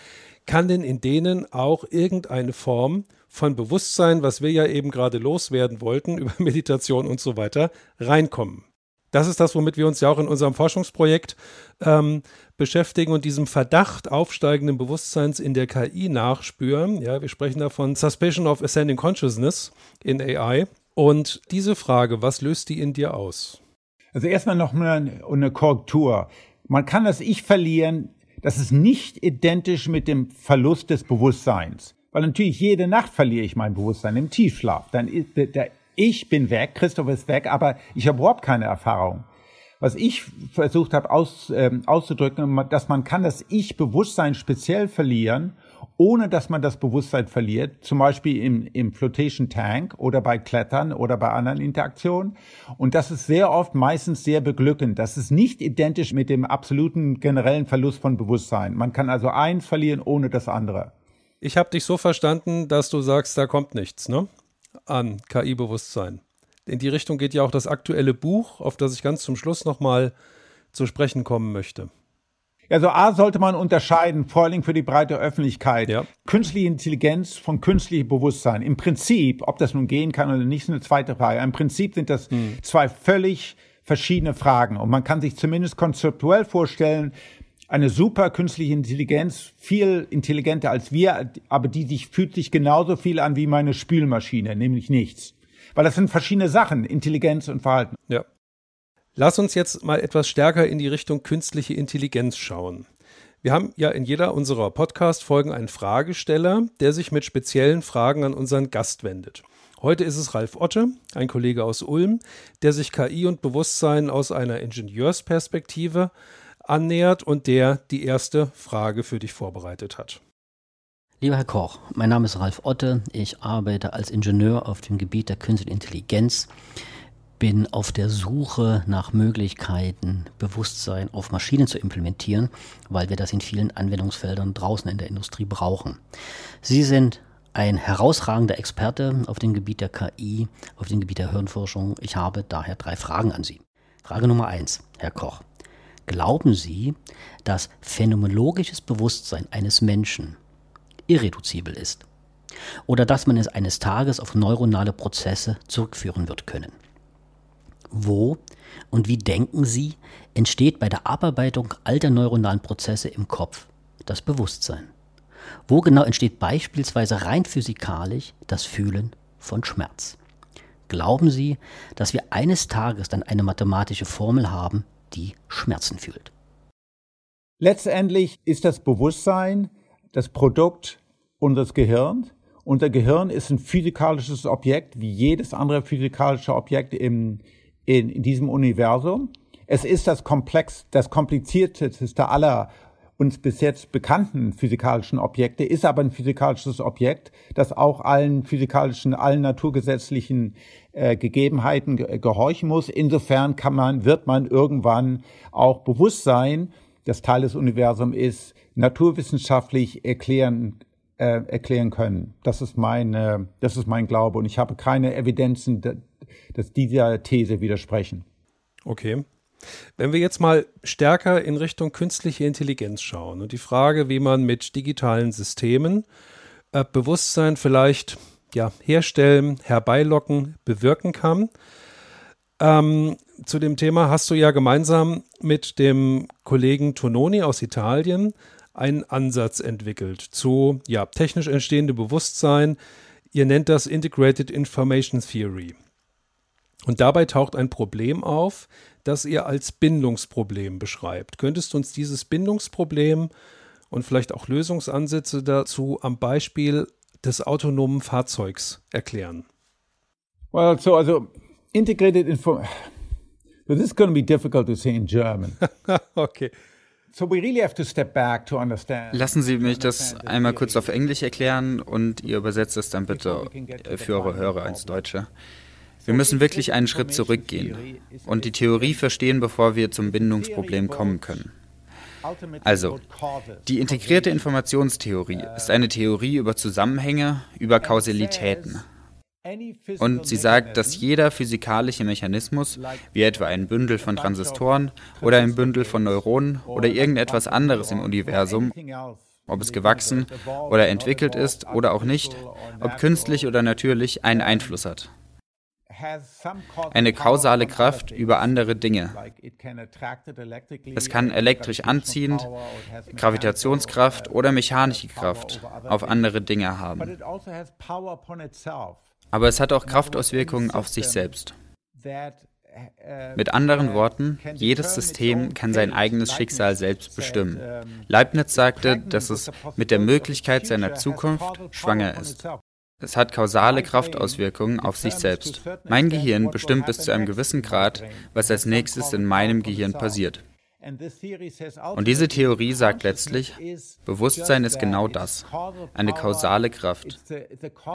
Speaker 1: kann denn in denen auch irgendeine Form von Bewusstsein, was wir ja eben gerade loswerden wollten, über (laughs) Meditation und so weiter, reinkommen? Das ist das, womit wir uns ja auch in unserem Forschungsprojekt ähm, beschäftigen und diesem Verdacht aufsteigenden Bewusstseins in der KI nachspüren. Ja, wir sprechen davon Suspicion of Ascending Consciousness in AI. Und diese Frage, was löst die in dir aus?
Speaker 2: Also erstmal noch eine, eine Korrektur. Man kann das Ich verlieren. Das ist nicht identisch mit dem Verlust des Bewusstseins. Weil natürlich jede Nacht verliere ich mein Bewusstsein im Tiefschlaf. Dann ist der ich bin weg, Christoph ist weg, aber ich habe überhaupt keine Erfahrung. Was ich versucht habe aus, ähm, auszudrücken, dass man kann das Ich-Bewusstsein speziell verlieren, ohne dass man das Bewusstsein verliert, zum Beispiel im, im Flotation Tank oder bei Klettern oder bei anderen Interaktionen. Und das ist sehr oft meistens sehr beglückend. Das ist nicht identisch mit dem absoluten generellen Verlust von Bewusstsein. Man kann also eins verlieren ohne das andere.
Speaker 1: Ich habe dich so verstanden, dass du sagst, da kommt nichts, ne? an KI-Bewusstsein. In die Richtung geht ja auch das aktuelle Buch, auf das ich ganz zum Schluss nochmal zu sprechen kommen möchte.
Speaker 2: Also A sollte man unterscheiden, vor allem für die breite Öffentlichkeit, ja. künstliche Intelligenz von künstlichem Bewusstsein. Im Prinzip, ob das nun gehen kann oder nicht, ist eine zweite Frage. Im Prinzip sind das hm. zwei völlig verschiedene Fragen. Und man kann sich zumindest konzeptuell vorstellen, eine super künstliche Intelligenz, viel intelligenter als wir, aber die sich fühlt sich genauso viel an wie meine Spülmaschine, nämlich nichts. Weil das sind verschiedene Sachen, Intelligenz und Verhalten.
Speaker 1: Ja. Lass uns jetzt mal etwas stärker in die Richtung künstliche Intelligenz schauen. Wir haben ja in jeder unserer Podcast-Folgen einen Fragesteller, der sich mit speziellen Fragen an unseren Gast wendet. Heute ist es Ralf Otte, ein Kollege aus Ulm, der sich KI und Bewusstsein aus einer Ingenieursperspektive annähert und der die erste Frage für dich vorbereitet hat.
Speaker 3: Lieber Herr Koch, mein Name ist Ralf Otte. Ich arbeite als Ingenieur auf dem Gebiet der künstlichen Intelligenz, bin auf der Suche nach Möglichkeiten, Bewusstsein auf Maschinen zu implementieren, weil wir das in vielen Anwendungsfeldern draußen in der Industrie brauchen. Sie sind ein herausragender Experte auf dem Gebiet der KI, auf dem Gebiet der Hirnforschung. Ich habe daher drei Fragen an Sie. Frage Nummer eins, Herr Koch. Glauben Sie, dass phänomenologisches Bewusstsein eines Menschen irreduzibel ist? Oder dass man es eines Tages auf neuronale Prozesse zurückführen wird können? Wo und wie denken Sie, entsteht bei der Abarbeitung alter neuronalen Prozesse im Kopf das Bewusstsein? Wo genau entsteht beispielsweise rein physikalisch das Fühlen von Schmerz? Glauben Sie, dass wir eines Tages dann eine mathematische Formel haben, die Schmerzen fühlt.
Speaker 2: Letztendlich ist das Bewusstsein das Produkt unseres Gehirns. Unser Gehirn ist ein physikalisches Objekt, wie jedes andere physikalische Objekt im, in, in diesem Universum. Es ist das komplex, das komplizierteste aller uns bis jetzt bekannten physikalischen Objekte, ist aber ein physikalisches Objekt, das auch allen physikalischen, allen naturgesetzlichen äh, Gegebenheiten ge gehorchen muss. Insofern kann man, wird man irgendwann auch Bewusstsein, das Teil des Universums ist, naturwissenschaftlich erklären äh, erklären können. Das ist mein, das ist mein Glaube und ich habe keine Evidenzen, dass dieser These widersprechen.
Speaker 1: Okay. Wenn wir jetzt mal stärker in Richtung künstliche Intelligenz schauen und die Frage, wie man mit digitalen Systemen äh, Bewusstsein vielleicht ja, herstellen, herbeilocken, bewirken kann. Ähm, zu dem Thema hast du ja gemeinsam mit dem Kollegen Tononi aus Italien einen Ansatz entwickelt zu ja, technisch entstehende Bewusstsein. Ihr nennt das Integrated Information Theory. Und dabei taucht ein Problem auf, das ihr als Bindungsproblem beschreibt. Könntest du uns dieses Bindungsproblem und vielleicht auch Lösungsansätze dazu am Beispiel des autonomen Fahrzeugs erklären?
Speaker 2: Well, so also integrated info. So this is going to be difficult to say in German. (laughs)
Speaker 1: okay.
Speaker 2: So we really have to step back to understand.
Speaker 4: Lassen Sie mich das einmal kurz auf Englisch erklären und ihr übersetzt es dann bitte für eure Hörer ins Deutsche. Wir müssen wirklich einen Schritt zurückgehen und die Theorie verstehen, bevor wir zum Bindungsproblem kommen können. Also, die integrierte Informationstheorie ist eine Theorie über Zusammenhänge, über Kausalitäten. Und sie sagt, dass jeder physikalische Mechanismus, wie etwa ein Bündel von Transistoren oder ein Bündel von Neuronen oder irgendetwas anderes im Universum, ob es gewachsen oder entwickelt ist oder auch nicht, ob künstlich oder natürlich, einen Einfluss hat eine kausale Kraft über andere Dinge. Es kann elektrisch anziehend, Gravitationskraft oder mechanische Kraft auf andere Dinge haben. Also Aber es hat auch Kraftauswirkungen auf sich selbst. Uh, Mit anderen Worten, jedes System kann sein eigenes Schicksal selbst bestimmen. Leibniz sagte, dass es mit der Möglichkeit seiner Zukunft schwanger ist. Es hat kausale Kraftauswirkungen auf sich selbst. Mein Gehirn bestimmt bis zu einem gewissen Grad, was als nächstes in meinem Gehirn passiert. Und diese Theorie sagt letztlich, Bewusstsein ist genau das, eine kausale Kraft.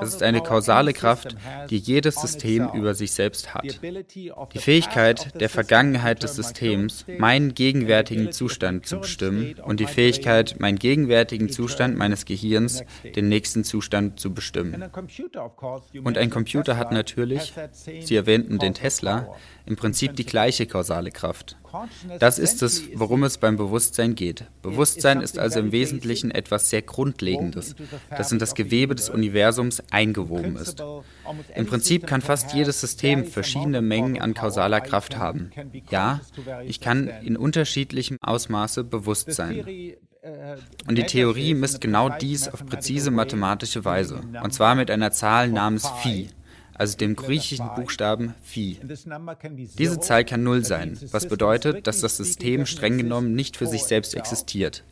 Speaker 4: Es ist eine kausale Kraft, die jedes System über sich selbst hat. Die Fähigkeit der Vergangenheit des Systems, meinen gegenwärtigen Zustand zu bestimmen und die Fähigkeit, meinen gegenwärtigen Zustand meines Gehirns, den nächsten Zustand zu bestimmen. Und ein Computer hat natürlich, Sie erwähnten den Tesla, im Prinzip die gleiche kausale Kraft. Das ist es, worum es beim Bewusstsein geht. Bewusstsein ist also im Wesentlichen etwas sehr Grundlegendes, das in das Gewebe des Universums eingewoben ist. Im Prinzip kann fast jedes System verschiedene Mengen an kausaler Kraft haben. Ja, ich kann in unterschiedlichem Ausmaße bewusst sein. Und die Theorie misst genau dies auf präzise mathematische Weise, und zwar mit einer Zahl namens Phi also dem griechischen Buchstaben Phi. Diese Zahl kann Null sein, was bedeutet, dass das System streng genommen nicht für sich selbst existiert.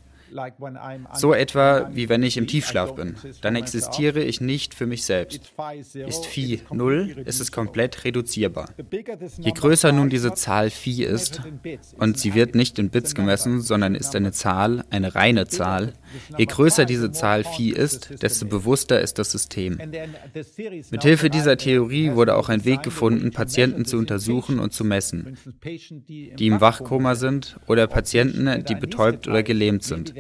Speaker 4: So etwa wie wenn ich im Tiefschlaf bin. Dann existiere ich nicht für mich selbst. Ist Phi 0, ist es komplett reduzierbar. Je größer nun diese Zahl Phi ist, und sie wird nicht in Bits gemessen, sondern ist eine Zahl, eine reine Zahl, je größer diese Zahl Phi ist, desto bewusster ist das System. Mithilfe dieser Theorie wurde auch ein Weg gefunden, Patienten zu untersuchen und zu messen, die im Wachkoma sind oder Patienten, die betäubt oder gelähmt sind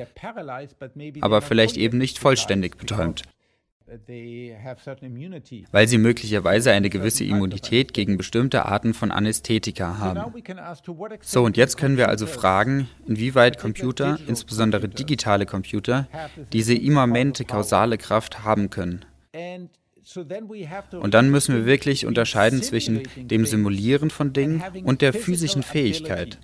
Speaker 4: aber vielleicht eben nicht vollständig betäubt, weil sie möglicherweise eine gewisse Immunität gegen bestimmte Arten von Anästhetika haben. So, und jetzt können wir also fragen, inwieweit Computer, insbesondere digitale Computer, diese immanente kausale Kraft haben können. Und dann müssen wir wirklich unterscheiden zwischen dem Simulieren von Dingen und der physischen Fähigkeit.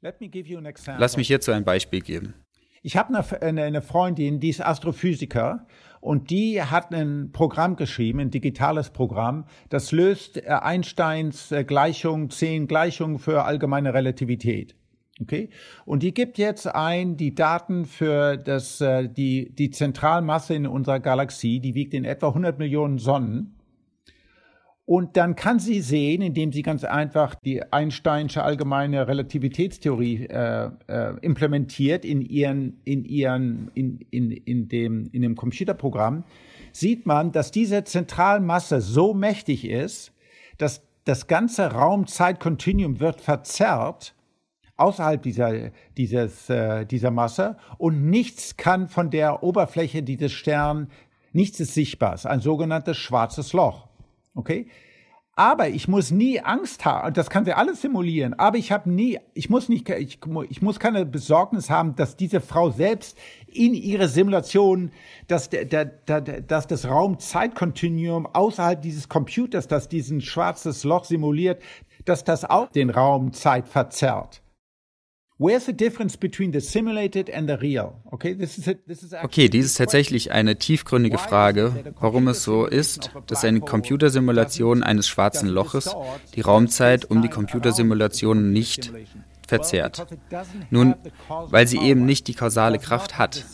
Speaker 4: Lass mich hierzu ein Beispiel geben.
Speaker 2: Ich habe eine, eine Freundin, die ist Astrophysiker und die hat ein Programm geschrieben, ein digitales Programm, das löst äh, Einsteins äh, Gleichung, zehn Gleichungen für allgemeine Relativität. Okay? Und die gibt jetzt ein die Daten für das, äh, die, die Zentralmasse in unserer Galaxie, die wiegt in etwa 100 Millionen Sonnen. Und dann kann sie sehen, indem sie ganz einfach die Einsteinsche allgemeine Relativitätstheorie äh, äh, implementiert in ihren, in ihren, in, in, in dem, in dem Computerprogramm, sieht man, dass diese Zentralmasse so mächtig ist, dass das ganze Raum-Zeit-Kontinuum wird verzerrt außerhalb dieser, dieses, äh, dieser Masse und nichts kann von der Oberfläche dieses Sterns, nichts ist sichtbar, ein sogenanntes schwarzes Loch. Okay? Aber ich muss nie Angst haben, das kann sie alles simulieren, aber ich habe nie, ich muss nicht, ich, ich, muss keine Besorgnis haben, dass diese Frau selbst in ihre Simulation, dass, der, der, der, dass das Raum-Zeit-Kontinuum außerhalb dieses Computers, das diesen schwarzes Loch simuliert, dass das auch den Raum-Zeit verzerrt.
Speaker 4: Where's the difference between the simulated and the real? Okay, this is a, this is okay, dies ist tatsächlich eine tiefgründige Frage, warum es so ist, dass eine Computersimulation eines schwarzen Loches die Raumzeit um die Computersimulation nicht verzerrt. Nun, weil sie eben nicht die kausale Kraft hat.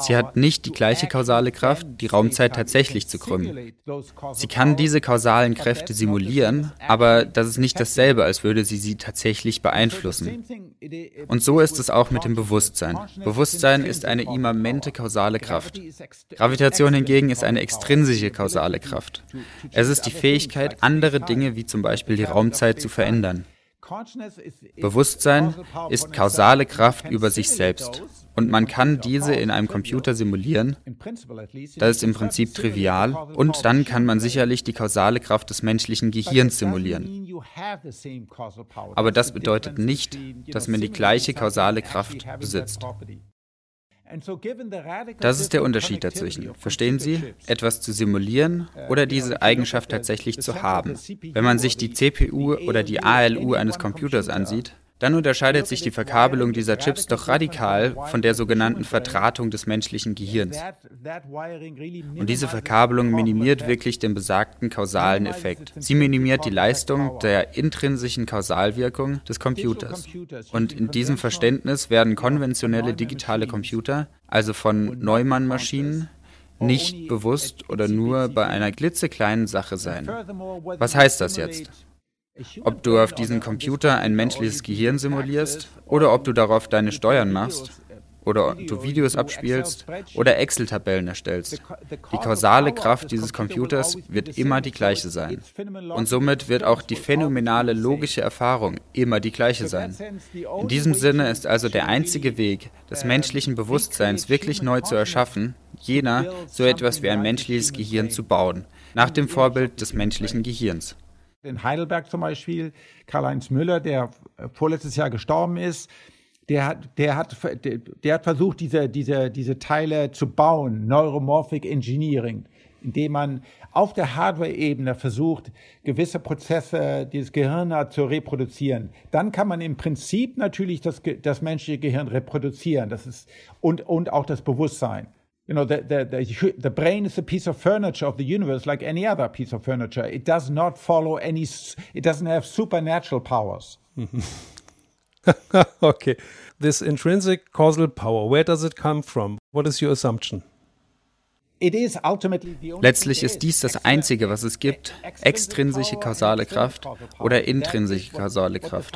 Speaker 4: Sie hat nicht die gleiche kausale Kraft, die Raumzeit tatsächlich zu krümmen. Sie kann diese kausalen Kräfte simulieren, aber das ist nicht dasselbe, als würde sie sie tatsächlich beeinflussen. Und so ist es auch mit dem Bewusstsein. Bewusstsein ist eine immanente kausale Kraft. Gravitation hingegen ist eine extrinsische kausale Kraft. Es ist die Fähigkeit, andere Dinge wie zum Beispiel die Raumzeit zu verändern. Bewusstsein ist kausale Kraft über sich selbst. und man kann diese in einem Computer simulieren. Das ist im Prinzip trivial. und dann kann man sicherlich die kausale Kraft des menschlichen Gehirns simulieren. Aber das bedeutet nicht, dass man die gleiche kausale Kraft besitzt. Das ist der Unterschied dazwischen. Verstehen Sie? Etwas zu simulieren oder diese Eigenschaft tatsächlich zu haben. Wenn man sich die CPU oder die ALU eines Computers ansieht, dann unterscheidet sich die Verkabelung dieser Chips doch radikal von der sogenannten Verdrahtung des menschlichen Gehirns. Und diese Verkabelung minimiert wirklich den besagten kausalen Effekt. Sie minimiert die Leistung der intrinsischen Kausalwirkung des Computers. Und in diesem Verständnis werden konventionelle digitale Computer, also von Neumann-Maschinen, nicht bewusst oder nur bei einer klitzekleinen Sache sein. Was heißt das jetzt? Ob du auf diesem Computer ein menschliches Gehirn simulierst oder ob du darauf deine Steuern machst oder du Videos abspielst oder Excel-Tabellen erstellst. Die kausale Kraft dieses Computers wird immer die gleiche sein. Und somit wird auch die phänomenale logische Erfahrung immer die gleiche sein. In diesem Sinne ist also der einzige Weg, des menschlichen Bewusstseins wirklich neu zu erschaffen, jener, so etwas wie ein menschliches Gehirn zu bauen, nach dem Vorbild des menschlichen Gehirns
Speaker 2: in Heidelberg zum Beispiel, Karl-Heinz Müller, der vorletztes Jahr gestorben ist, der hat, der hat, der, hat versucht, diese, diese, diese Teile zu bauen, Neuromorphic Engineering, indem man auf der Hardware-Ebene versucht, gewisse Prozesse, die das Gehirn hat, zu reproduzieren. Dann kann man im Prinzip natürlich das, das menschliche Gehirn reproduzieren. Das ist, und, und auch das Bewusstsein you know, the, the, the, the brain is a piece of furniture of the universe like any other piece of furniture. It does not follow any, it doesn't have supernatural powers. (laughs)
Speaker 1: okay. This intrinsic causal power, where does it come from? What is your assumption?
Speaker 4: Letztlich ist dies das Einzige, was es gibt, extrinsische kausale Kraft oder intrinsische kausale Kraft.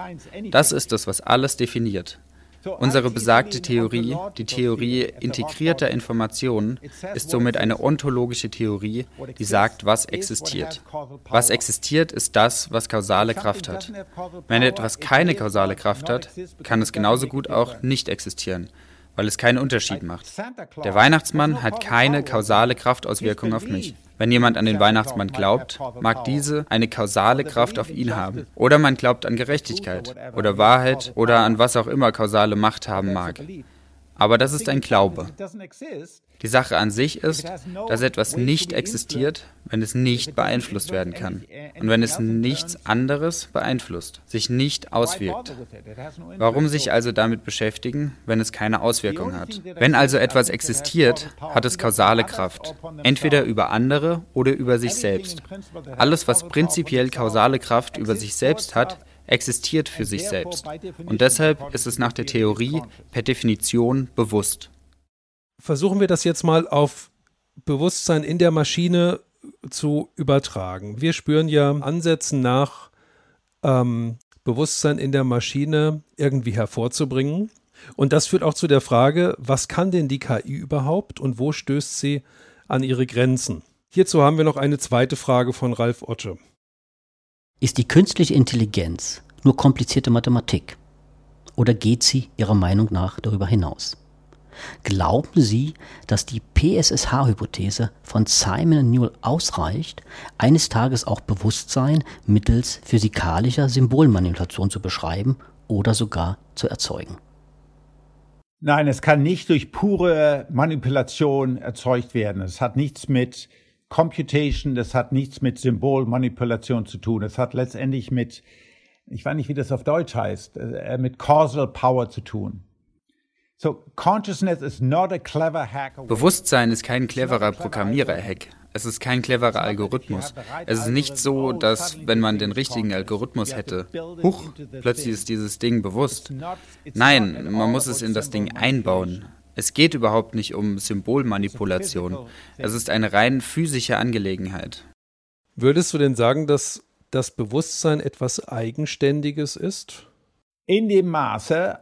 Speaker 4: Das ist es, was alles definiert. Unsere besagte Theorie, die Theorie integrierter Informationen, ist somit eine ontologische Theorie, die sagt, was existiert. Was existiert, ist das, was kausale Kraft hat. Wenn etwas keine kausale Kraft hat, kann es genauso gut auch nicht existieren weil es keinen Unterschied macht. Der Weihnachtsmann hat keine kausale Kraftauswirkung auf mich. Wenn jemand an den Weihnachtsmann glaubt, mag diese eine kausale Kraft auf ihn haben. Oder man glaubt an Gerechtigkeit oder Wahrheit oder an was auch immer kausale Macht haben mag. Aber das ist ein Glaube. Die Sache an sich ist, dass etwas nicht existiert, wenn es nicht beeinflusst werden kann. Und wenn es nichts anderes beeinflusst, sich nicht auswirkt. Warum sich also damit beschäftigen, wenn es keine Auswirkung hat? Wenn also etwas existiert, hat es kausale Kraft. Entweder über andere oder über sich selbst. Alles, was prinzipiell kausale Kraft über sich selbst hat, existiert für sich selbst. Und deshalb ist es nach der Theorie per Definition bewusst
Speaker 1: versuchen wir das jetzt mal auf Bewusstsein in der Maschine zu übertragen. Wir spüren ja Ansätzen nach, ähm, Bewusstsein in der Maschine irgendwie hervorzubringen. Und das führt auch zu der Frage, was kann denn die KI überhaupt und wo stößt sie an ihre Grenzen? Hierzu haben wir noch eine zweite Frage von Ralf Otte.
Speaker 3: Ist die künstliche Intelligenz nur komplizierte Mathematik? Oder geht sie Ihrer Meinung nach darüber hinaus? Glauben Sie, dass die PSSH-Hypothese von Simon Newell ausreicht, eines Tages auch Bewusstsein mittels physikalischer Symbolmanipulation zu beschreiben oder sogar zu erzeugen?
Speaker 2: Nein, es kann nicht durch pure Manipulation erzeugt werden. Es hat nichts mit Computation, das hat nichts mit Symbolmanipulation zu tun. Es hat letztendlich mit, ich weiß nicht, wie das auf Deutsch heißt, äh, mit Causal Power zu tun.
Speaker 4: Bewusstsein ist kein cleverer Programmierer-Hack. Es ist kein cleverer Algorithmus. Es ist nicht so, dass, wenn man den richtigen Algorithmus hätte, huch, plötzlich ist dieses Ding bewusst. Nein, man muss es in das Ding einbauen. Es geht überhaupt nicht um Symbolmanipulation. Es ist eine rein physische Angelegenheit.
Speaker 1: Würdest du denn sagen, dass das Bewusstsein etwas Eigenständiges ist?
Speaker 2: In dem Maße,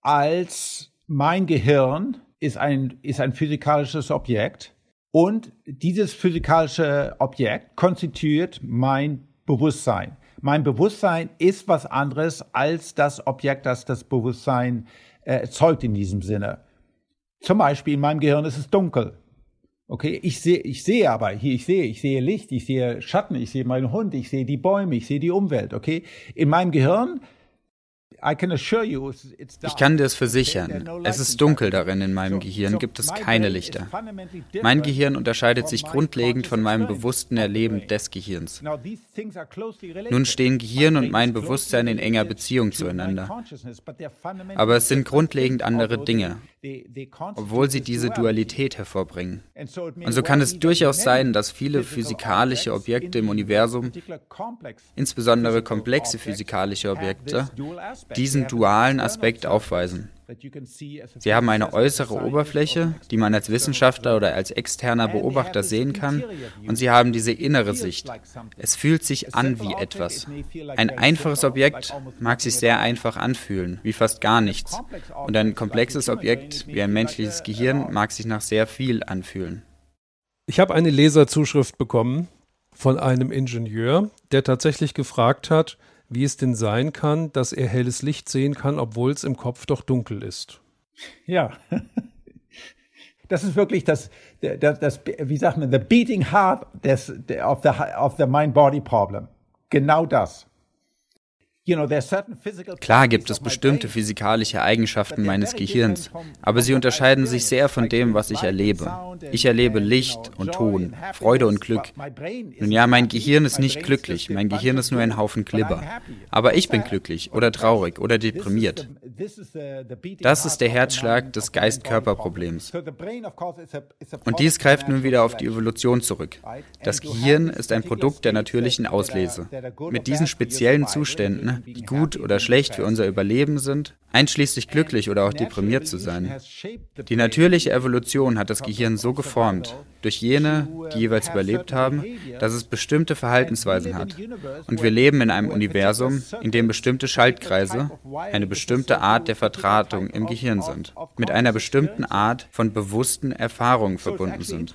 Speaker 2: als mein Gehirn ist ein, ist ein physikalisches Objekt und dieses physikalische Objekt konstituiert mein Bewusstsein. Mein Bewusstsein ist was anderes als das Objekt, das das Bewusstsein äh, erzeugt in diesem Sinne. Zum Beispiel in meinem Gehirn ist es dunkel. Okay, ich sehe, ich sehe aber hier, ich sehe, ich sehe Licht, ich sehe Schatten, ich sehe meinen Hund, ich sehe die Bäume, ich sehe die Umwelt. Okay, in meinem Gehirn
Speaker 4: ich kann dir es versichern. Es ist dunkel darin in meinem Gehirn, gibt es keine Lichter. Mein Gehirn unterscheidet sich grundlegend von meinem bewussten Erleben des Gehirns. Nun stehen Gehirn und mein Bewusstsein in enger Beziehung zueinander. Aber es sind grundlegend andere Dinge, obwohl sie diese Dualität hervorbringen. Und so kann es durchaus sein, dass viele physikalische Objekte im Universum, insbesondere komplexe physikalische Objekte, diesen dualen Aspekt aufweisen. Sie haben eine äußere Oberfläche, die man als Wissenschaftler oder als externer Beobachter sehen kann, und sie haben diese innere Sicht. Es fühlt sich an wie etwas. Ein einfaches Objekt mag sich sehr einfach anfühlen, wie fast gar nichts, und ein komplexes Objekt wie ein menschliches Gehirn mag sich nach sehr viel anfühlen.
Speaker 1: Ich habe eine Leserzuschrift bekommen von einem Ingenieur, der tatsächlich gefragt hat, wie es denn sein kann, dass er helles Licht sehen kann, obwohl es im Kopf doch dunkel ist.
Speaker 2: Ja. (laughs) Das ist wirklich das, das, das wie sagt man, the beating heart des, of the, of the mind-body-problem. Genau das.
Speaker 4: Klar gibt es bestimmte physikalische Eigenschaften meines Gehirns, aber sie unterscheiden sich sehr von dem, was ich erlebe. Ich erlebe Licht und Ton, Freude und Glück. Nun ja, mein Gehirn ist nicht glücklich, mein Gehirn ist nur ein Haufen Glibber. Aber ich bin glücklich oder traurig oder deprimiert. Das ist der Herzschlag des Geist-Körper-Problems. Und dies greift nun wieder auf die Evolution zurück. Das Gehirn ist ein Produkt der natürlichen Auslese. Mit diesen speziellen Zuständen die gut oder schlecht für unser Überleben sind, einschließlich glücklich oder auch deprimiert zu sein. Die natürliche Evolution hat das Gehirn so geformt, durch jene, die jeweils überlebt haben, dass es bestimmte Verhaltensweisen hat. Und wir leben in einem Universum, in dem bestimmte Schaltkreise, eine bestimmte Art der Vertratung im Gehirn sind, mit einer bestimmten Art von bewussten Erfahrungen verbunden sind.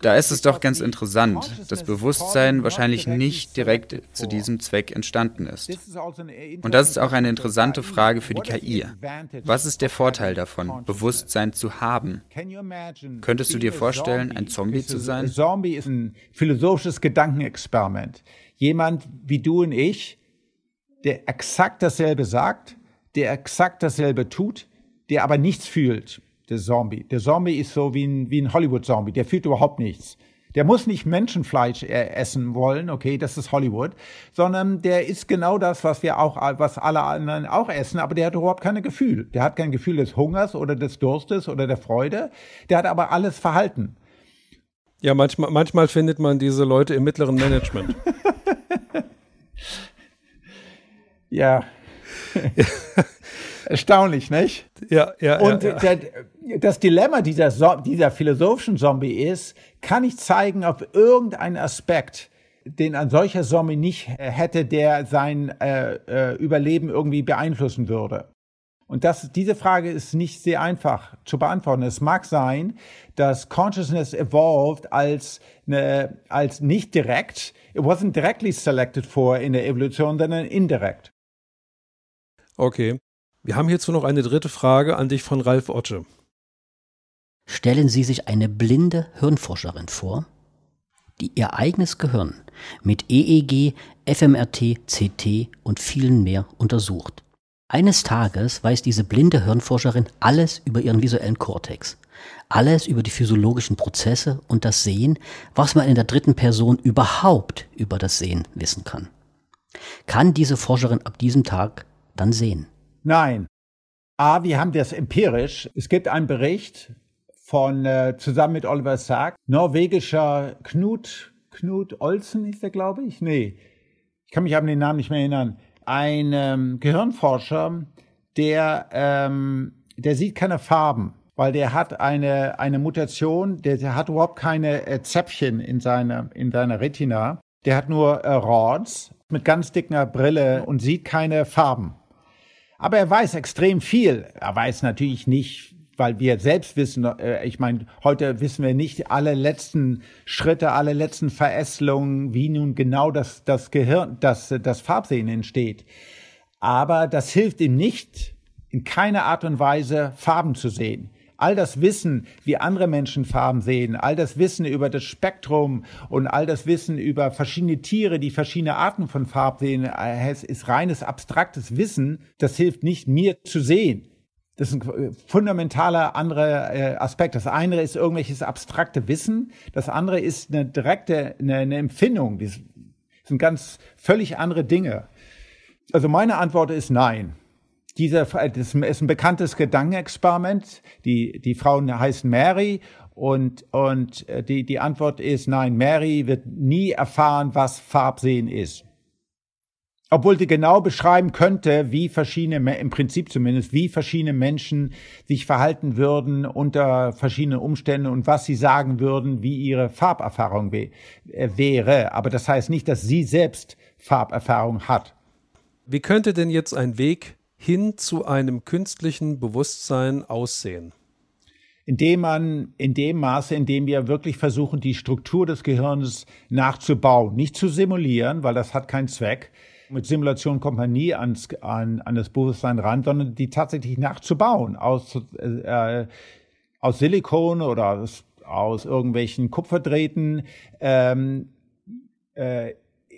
Speaker 4: Da ist es doch ganz interessant, dass Bewusstsein wahrscheinlich nicht direkt zu diesem Zweck entstanden ist. Und das ist auch eine interessante Frage für die KI. Was ist der Vorteil davon, Bewusstsein zu haben? Könntest du dir vorstellen, ein Zombie zu sein? Ein
Speaker 2: Zombie ist ein philosophisches Gedankenexperiment. Jemand wie du und ich, der exakt dasselbe sagt, der exakt dasselbe tut, der aber nichts fühlt. Der Zombie. Der Zombie ist so wie ein, wie ein Hollywood-Zombie. Der fühlt überhaupt nichts. Der muss nicht Menschenfleisch äh, essen wollen, okay, das ist Hollywood, sondern der ist genau das, was wir auch, was alle anderen auch essen, aber der hat überhaupt keine Gefühl. Der hat kein Gefühl des Hungers oder des Durstes oder der Freude. Der hat aber alles Verhalten.
Speaker 1: Ja, manchmal, manchmal findet man diese Leute im mittleren Management. (laughs)
Speaker 2: ja. Erstaunlich, nicht?
Speaker 1: Ja, ja.
Speaker 2: Und
Speaker 1: ja,
Speaker 2: ja. Der, das Dilemma dieser, dieser philosophischen Zombie ist, kann ich zeigen, ob irgendein Aspekt, den ein solcher Zombie nicht hätte, der sein äh, äh, Überleben irgendwie beeinflussen würde. Und das, diese Frage ist nicht sehr einfach zu beantworten. Es mag sein, dass Consciousness evolved als, eine, als nicht direkt, it wasn't directly selected for in der Evolution, sondern indirekt.
Speaker 1: Okay. Wir haben hierzu noch eine dritte Frage an dich von Ralf Otte.
Speaker 3: Stellen Sie sich eine blinde Hirnforscherin vor, die ihr eigenes Gehirn mit EEG, FMRT, CT und vielen mehr untersucht. Eines Tages weiß diese blinde Hirnforscherin alles über ihren visuellen Kortex, alles über die physiologischen Prozesse und das Sehen, was man in der dritten Person überhaupt über das Sehen wissen kann. Kann diese Forscherin ab diesem Tag dann sehen?
Speaker 2: Nein. A, wir haben das empirisch. Es gibt einen Bericht von, äh, zusammen mit Oliver Sack, norwegischer Knut, Knut Olsen ist er, glaube ich. Nee, ich kann mich an den Namen nicht mehr erinnern. Ein ähm, Gehirnforscher, der, ähm, der sieht keine Farben, weil der hat eine, eine Mutation, der, der hat überhaupt keine äh, Zäpfchen in seiner, in seiner Retina. Der hat nur äh, Rods mit ganz dicker Brille und sieht keine Farben. Aber er weiß extrem viel. Er weiß natürlich nicht, weil wir selbst wissen, äh, ich meine, heute wissen wir nicht alle letzten Schritte, alle letzten Verästelungen, wie nun genau das, das Gehirn, das, das Farbsehen entsteht. Aber das hilft ihm nicht, in keiner Art und Weise Farben zu sehen all das Wissen, wie andere Menschen Farben sehen, all das Wissen über das Spektrum und all das Wissen über verschiedene Tiere, die verschiedene Arten von Farben sehen, es ist reines abstraktes Wissen. Das hilft nicht mir zu sehen. Das ist ein fundamentaler anderer äh, Aspekt. Das eine ist irgendwelches abstrakte Wissen, das andere ist eine direkte eine, eine Empfindung. Das sind ganz völlig andere Dinge. Also meine Antwort ist nein dieser, das ist ein bekanntes Gedankenexperiment. Die, die Frauen heißen Mary und, und äh, die, die Antwort ist nein, Mary wird nie erfahren, was Farbsehen ist. Obwohl sie genau beschreiben könnte, wie verschiedene, im Prinzip zumindest, wie verschiedene Menschen sich verhalten würden unter verschiedenen Umständen und was sie sagen würden, wie ihre Farberfahrung äh, wäre. Aber das heißt nicht, dass sie selbst Farberfahrung hat.
Speaker 1: Wie könnte denn jetzt ein Weg hin zu einem künstlichen Bewusstsein aussehen?
Speaker 2: Indem man in dem Maße, in dem wir wirklich versuchen, die Struktur des Gehirns nachzubauen, nicht zu simulieren, weil das hat keinen Zweck. Mit Simulation kommt man nie ans, an, an das Bewusstsein ran, sondern die tatsächlich nachzubauen aus, äh, aus Silikon oder aus, aus irgendwelchen Kupferdrähten. Ähm, äh,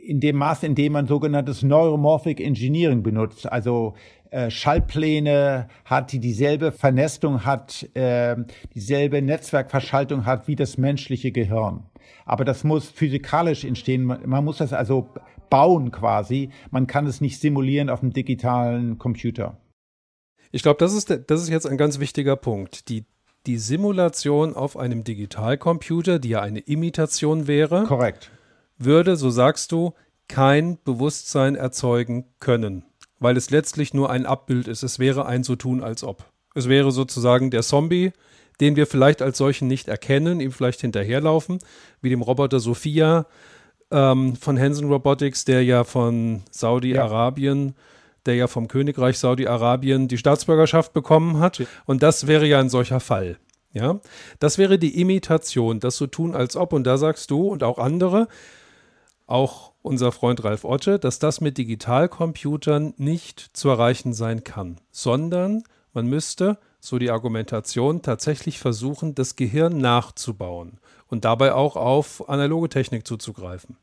Speaker 2: in dem Maße, in dem man sogenanntes Neuromorphic Engineering benutzt, also äh, Schaltpläne hat, die dieselbe Vernestung hat, äh, dieselbe Netzwerkverschaltung hat wie das menschliche Gehirn. Aber das muss physikalisch entstehen. Man muss das also bauen quasi. Man kann es nicht simulieren auf einem digitalen Computer.
Speaker 1: Ich glaube, das ist, das ist jetzt ein ganz wichtiger Punkt. Die, die Simulation auf einem Digitalcomputer, die ja eine Imitation wäre,
Speaker 2: Korrekt.
Speaker 1: würde, so sagst du, kein Bewusstsein erzeugen können weil es letztlich nur ein Abbild ist. Es wäre ein so tun als ob. Es wäre sozusagen der Zombie, den wir vielleicht als solchen nicht erkennen, ihm vielleicht hinterherlaufen, wie dem Roboter Sophia ähm, von Hansen Robotics, der ja von Saudi-Arabien, ja. der ja vom Königreich Saudi-Arabien die Staatsbürgerschaft bekommen hat. Und das wäre ja ein solcher Fall. Ja, das wäre die Imitation, das so tun als ob. Und da sagst du und auch andere, auch unser Freund Ralf Otte, dass das mit Digitalcomputern nicht zu erreichen sein kann, sondern man müsste, so die Argumentation, tatsächlich versuchen, das Gehirn nachzubauen und dabei auch auf analoge Technik zuzugreifen.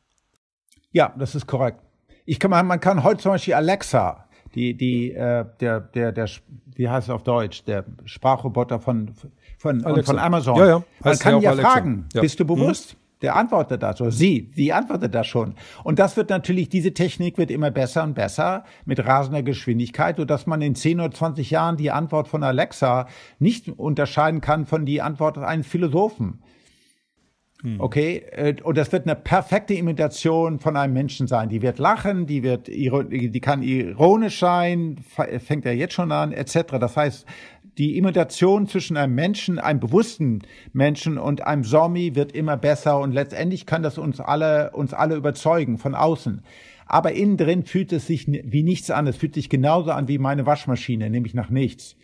Speaker 2: Ja, das ist korrekt. Ich kann, man kann heute zum Beispiel Alexa, die, die, äh, der, der, der, wie heißt es auf Deutsch, der Sprachroboter von, von, von Amazon.
Speaker 1: Ja, ja.
Speaker 2: Man kann ja, ja fragen, ja. bist du bewusst? Mhm der antwortet das, oder sie, sie antwortet das schon. Und das wird natürlich, diese Technik wird immer besser und besser mit rasender Geschwindigkeit, sodass man in 10 oder 20 Jahren die Antwort von Alexa nicht unterscheiden kann von die Antwort eines Philosophen. Hm. Okay, äh, und das wird eine perfekte Imitation von einem Menschen sein. Die wird lachen, die wird, die kann ironisch sein, fängt er jetzt schon an, etc. Das heißt, die Imitation zwischen einem Menschen, einem bewussten Menschen und einem Zombie wird immer besser und letztendlich kann das uns alle, uns alle überzeugen von außen. Aber innen drin fühlt es sich wie nichts an. Es fühlt sich genauso an wie meine Waschmaschine, nämlich nach nichts.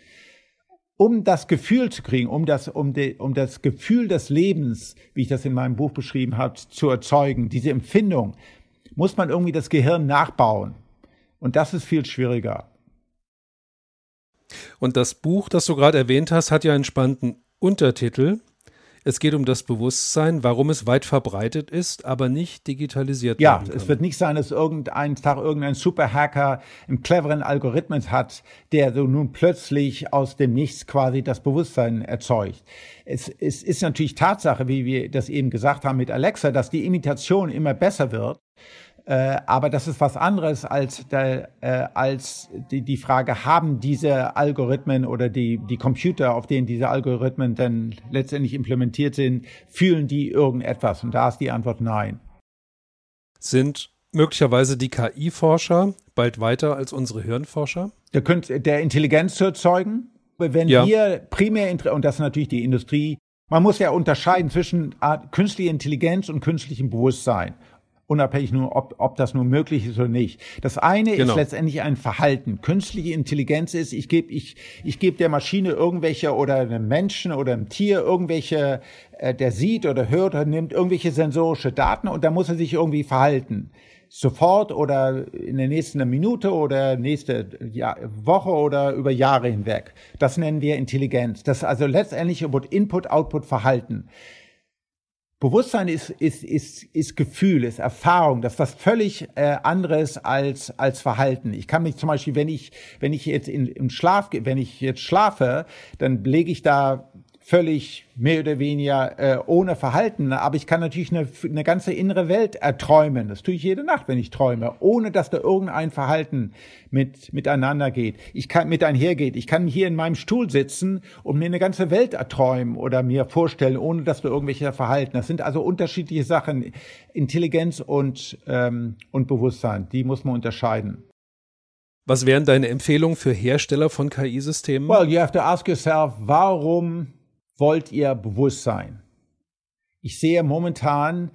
Speaker 2: Um das Gefühl zu kriegen, um das, um, de, um das Gefühl des Lebens, wie ich das in meinem Buch beschrieben habe, zu erzeugen, diese Empfindung, muss man irgendwie das Gehirn nachbauen. Und das ist viel schwieriger.
Speaker 1: Und das Buch, das du gerade erwähnt hast, hat ja einen spannenden Untertitel. Es geht um das Bewusstsein, warum es weit verbreitet ist, aber nicht digitalisiert
Speaker 2: ja,
Speaker 1: werden.
Speaker 2: Ja, es wird nicht sein, dass irgendein Tag irgendein Superhacker einen cleveren Algorithmus hat, der so nun plötzlich aus dem Nichts quasi das Bewusstsein erzeugt. Es, es ist natürlich Tatsache, wie wir das eben gesagt haben mit Alexa, dass die Imitation immer besser wird. Äh, aber das ist was anderes als, der, äh, als die, die Frage, haben diese Algorithmen oder die, die Computer, auf denen diese Algorithmen dann letztendlich implementiert sind, fühlen die irgendetwas? Und da ist die Antwort nein.
Speaker 1: Sind möglicherweise die KI-Forscher bald weiter als unsere Hirnforscher?
Speaker 2: Der, der Intelligenz zu erzeugen? Wenn ja. wir primär, und das ist natürlich die Industrie, man muss ja unterscheiden zwischen künstlicher Intelligenz und künstlichem Bewusstsein unabhängig nur, ob, ob das nur möglich ist oder nicht. Das eine genau. ist letztendlich ein Verhalten. Künstliche Intelligenz ist, ich gebe ich, ich geb der Maschine irgendwelche oder einem Menschen oder einem Tier irgendwelche, äh, der sieht oder hört oder nimmt irgendwelche sensorische Daten und da muss er sich irgendwie verhalten. Sofort oder in der nächsten Minute oder nächste Jahr, Woche oder über Jahre hinweg. Das nennen wir Intelligenz. Das ist also letztendlich über Input, Output, Verhalten. Bewusstsein ist, ist, ist, ist Gefühl, ist Erfahrung, das ist was völlig äh, anderes als, als Verhalten. Ich kann mich zum Beispiel, wenn ich, wenn ich jetzt in, im Schlaf, wenn ich jetzt schlafe, dann lege ich da völlig mehr oder weniger äh, ohne Verhalten, aber ich kann natürlich eine, eine ganze innere Welt erträumen. Das tue ich jede Nacht, wenn ich träume, ohne dass da irgendein Verhalten mit miteinander geht. Ich kann mit einhergeht. Ich kann hier in meinem Stuhl sitzen und mir eine ganze Welt erträumen oder mir vorstellen, ohne dass da irgendwelche Verhalten. Das sind also unterschiedliche Sachen. Intelligenz und ähm, und Bewusstsein, die muss man unterscheiden.
Speaker 1: Was wären deine Empfehlungen für Hersteller von KI-Systemen?
Speaker 2: Well, you have to ask yourself, warum wollt ihr Bewusstsein? Ich sehe momentan,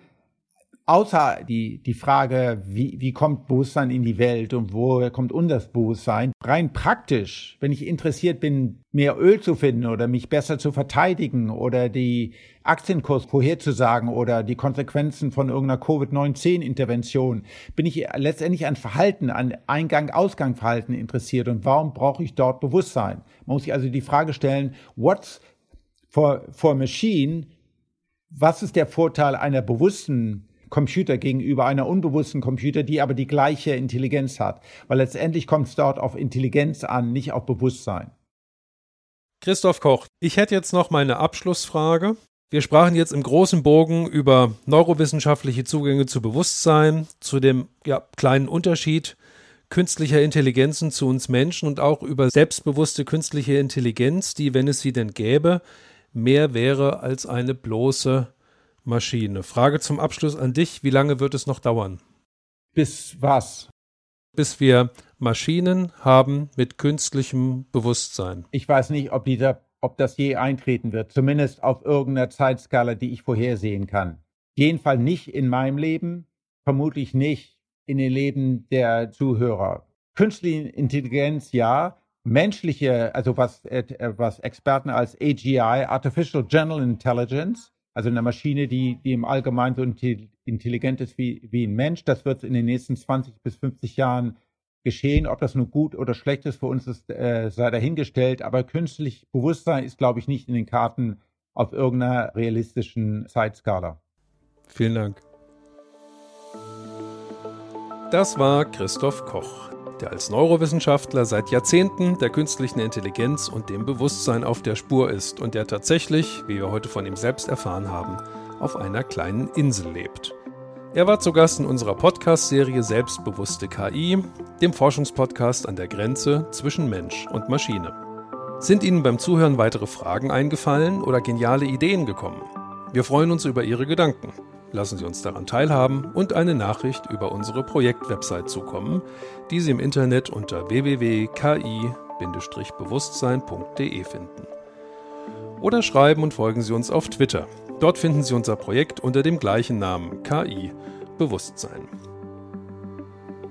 Speaker 2: außer die, die Frage, wie, wie kommt Bewusstsein in die Welt und woher kommt unser Bewusstsein, rein praktisch, wenn ich interessiert bin, mehr Öl zu finden oder mich besser zu verteidigen oder die Aktienkurs vorherzusagen oder die Konsequenzen von irgendeiner Covid-19-Intervention, bin ich letztendlich an Verhalten, an Eingang-Ausgang-Verhalten interessiert und warum brauche ich dort Bewusstsein? Man muss sich also die Frage stellen, what's for, for Machine, was ist der Vorteil einer bewussten Computer gegenüber einer unbewussten Computer, die aber die gleiche Intelligenz hat? Weil letztendlich kommt es dort auf Intelligenz an, nicht auf Bewusstsein.
Speaker 1: Christoph Koch, ich hätte jetzt noch mal eine Abschlussfrage. Wir sprachen jetzt im großen Bogen über neurowissenschaftliche Zugänge zu Bewusstsein, zu dem ja, kleinen Unterschied künstlicher Intelligenzen zu uns Menschen und auch über selbstbewusste künstliche Intelligenz, die, wenn es sie denn gäbe, mehr wäre als eine bloße Maschine. Frage zum Abschluss an dich, wie lange wird es noch dauern?
Speaker 2: Bis was?
Speaker 1: Bis wir Maschinen haben mit künstlichem Bewusstsein.
Speaker 2: Ich weiß nicht, ob dieser ob das je eintreten wird, zumindest auf irgendeiner Zeitskala, die ich vorhersehen kann. Jedenfalls nicht in meinem Leben, vermutlich nicht in den Leben der Zuhörer. Künstliche Intelligenz ja, menschliche, also was, äh, was Experten als AGI, Artificial General Intelligence, also eine Maschine, die, die im Allgemeinen so intelligent ist wie, wie ein Mensch, das wird in den nächsten 20 bis 50 Jahren geschehen. Ob das nun gut oder schlecht ist für uns, ist, äh, sei dahingestellt. Aber künstlich Bewusstsein ist, glaube ich, nicht in den Karten auf irgendeiner realistischen Zeitskala.
Speaker 1: Vielen Dank. Das war Christoph Koch der als Neurowissenschaftler seit Jahrzehnten der künstlichen Intelligenz und dem Bewusstsein auf der Spur ist und der tatsächlich, wie wir heute von ihm selbst erfahren haben, auf einer kleinen Insel lebt. Er war zu Gast in unserer Podcast-Serie Selbstbewusste KI, dem Forschungspodcast an der Grenze zwischen Mensch und Maschine. Sind Ihnen beim Zuhören weitere Fragen eingefallen oder geniale Ideen gekommen? Wir freuen uns über Ihre Gedanken. Lassen Sie uns daran teilhaben und eine Nachricht über unsere Projektwebsite zukommen, die Sie im Internet unter www.ki-ch.de ki-bewusstsein.de finden. Oder schreiben und folgen Sie uns auf Twitter. Dort finden Sie unser Projekt unter dem gleichen Namen KI Bewusstsein.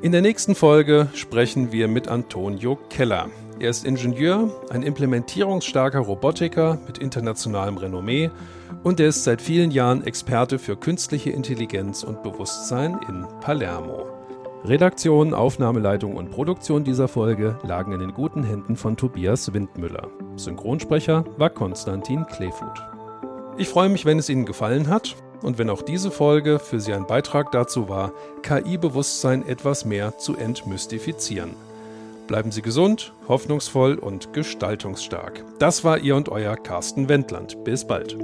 Speaker 1: In der nächsten Folge sprechen wir mit Antonio Keller. Er ist Ingenieur, ein implementierungsstarker Robotiker mit internationalem Renommee und er ist seit vielen Jahren Experte für künstliche Intelligenz und Bewusstsein in Palermo. Redaktion, Aufnahmeleitung und Produktion dieser Folge lagen in den guten Händen von Tobias Windmüller. Synchronsprecher war Konstantin Kleefut. Ich freue mich, wenn es Ihnen gefallen hat und wenn auch diese Folge für Sie ein Beitrag dazu war, KI-Bewusstsein etwas mehr zu entmystifizieren. Bleiben Sie gesund, hoffnungsvoll und gestaltungsstark. Das war Ihr und Euer Carsten Wendland. Bis bald.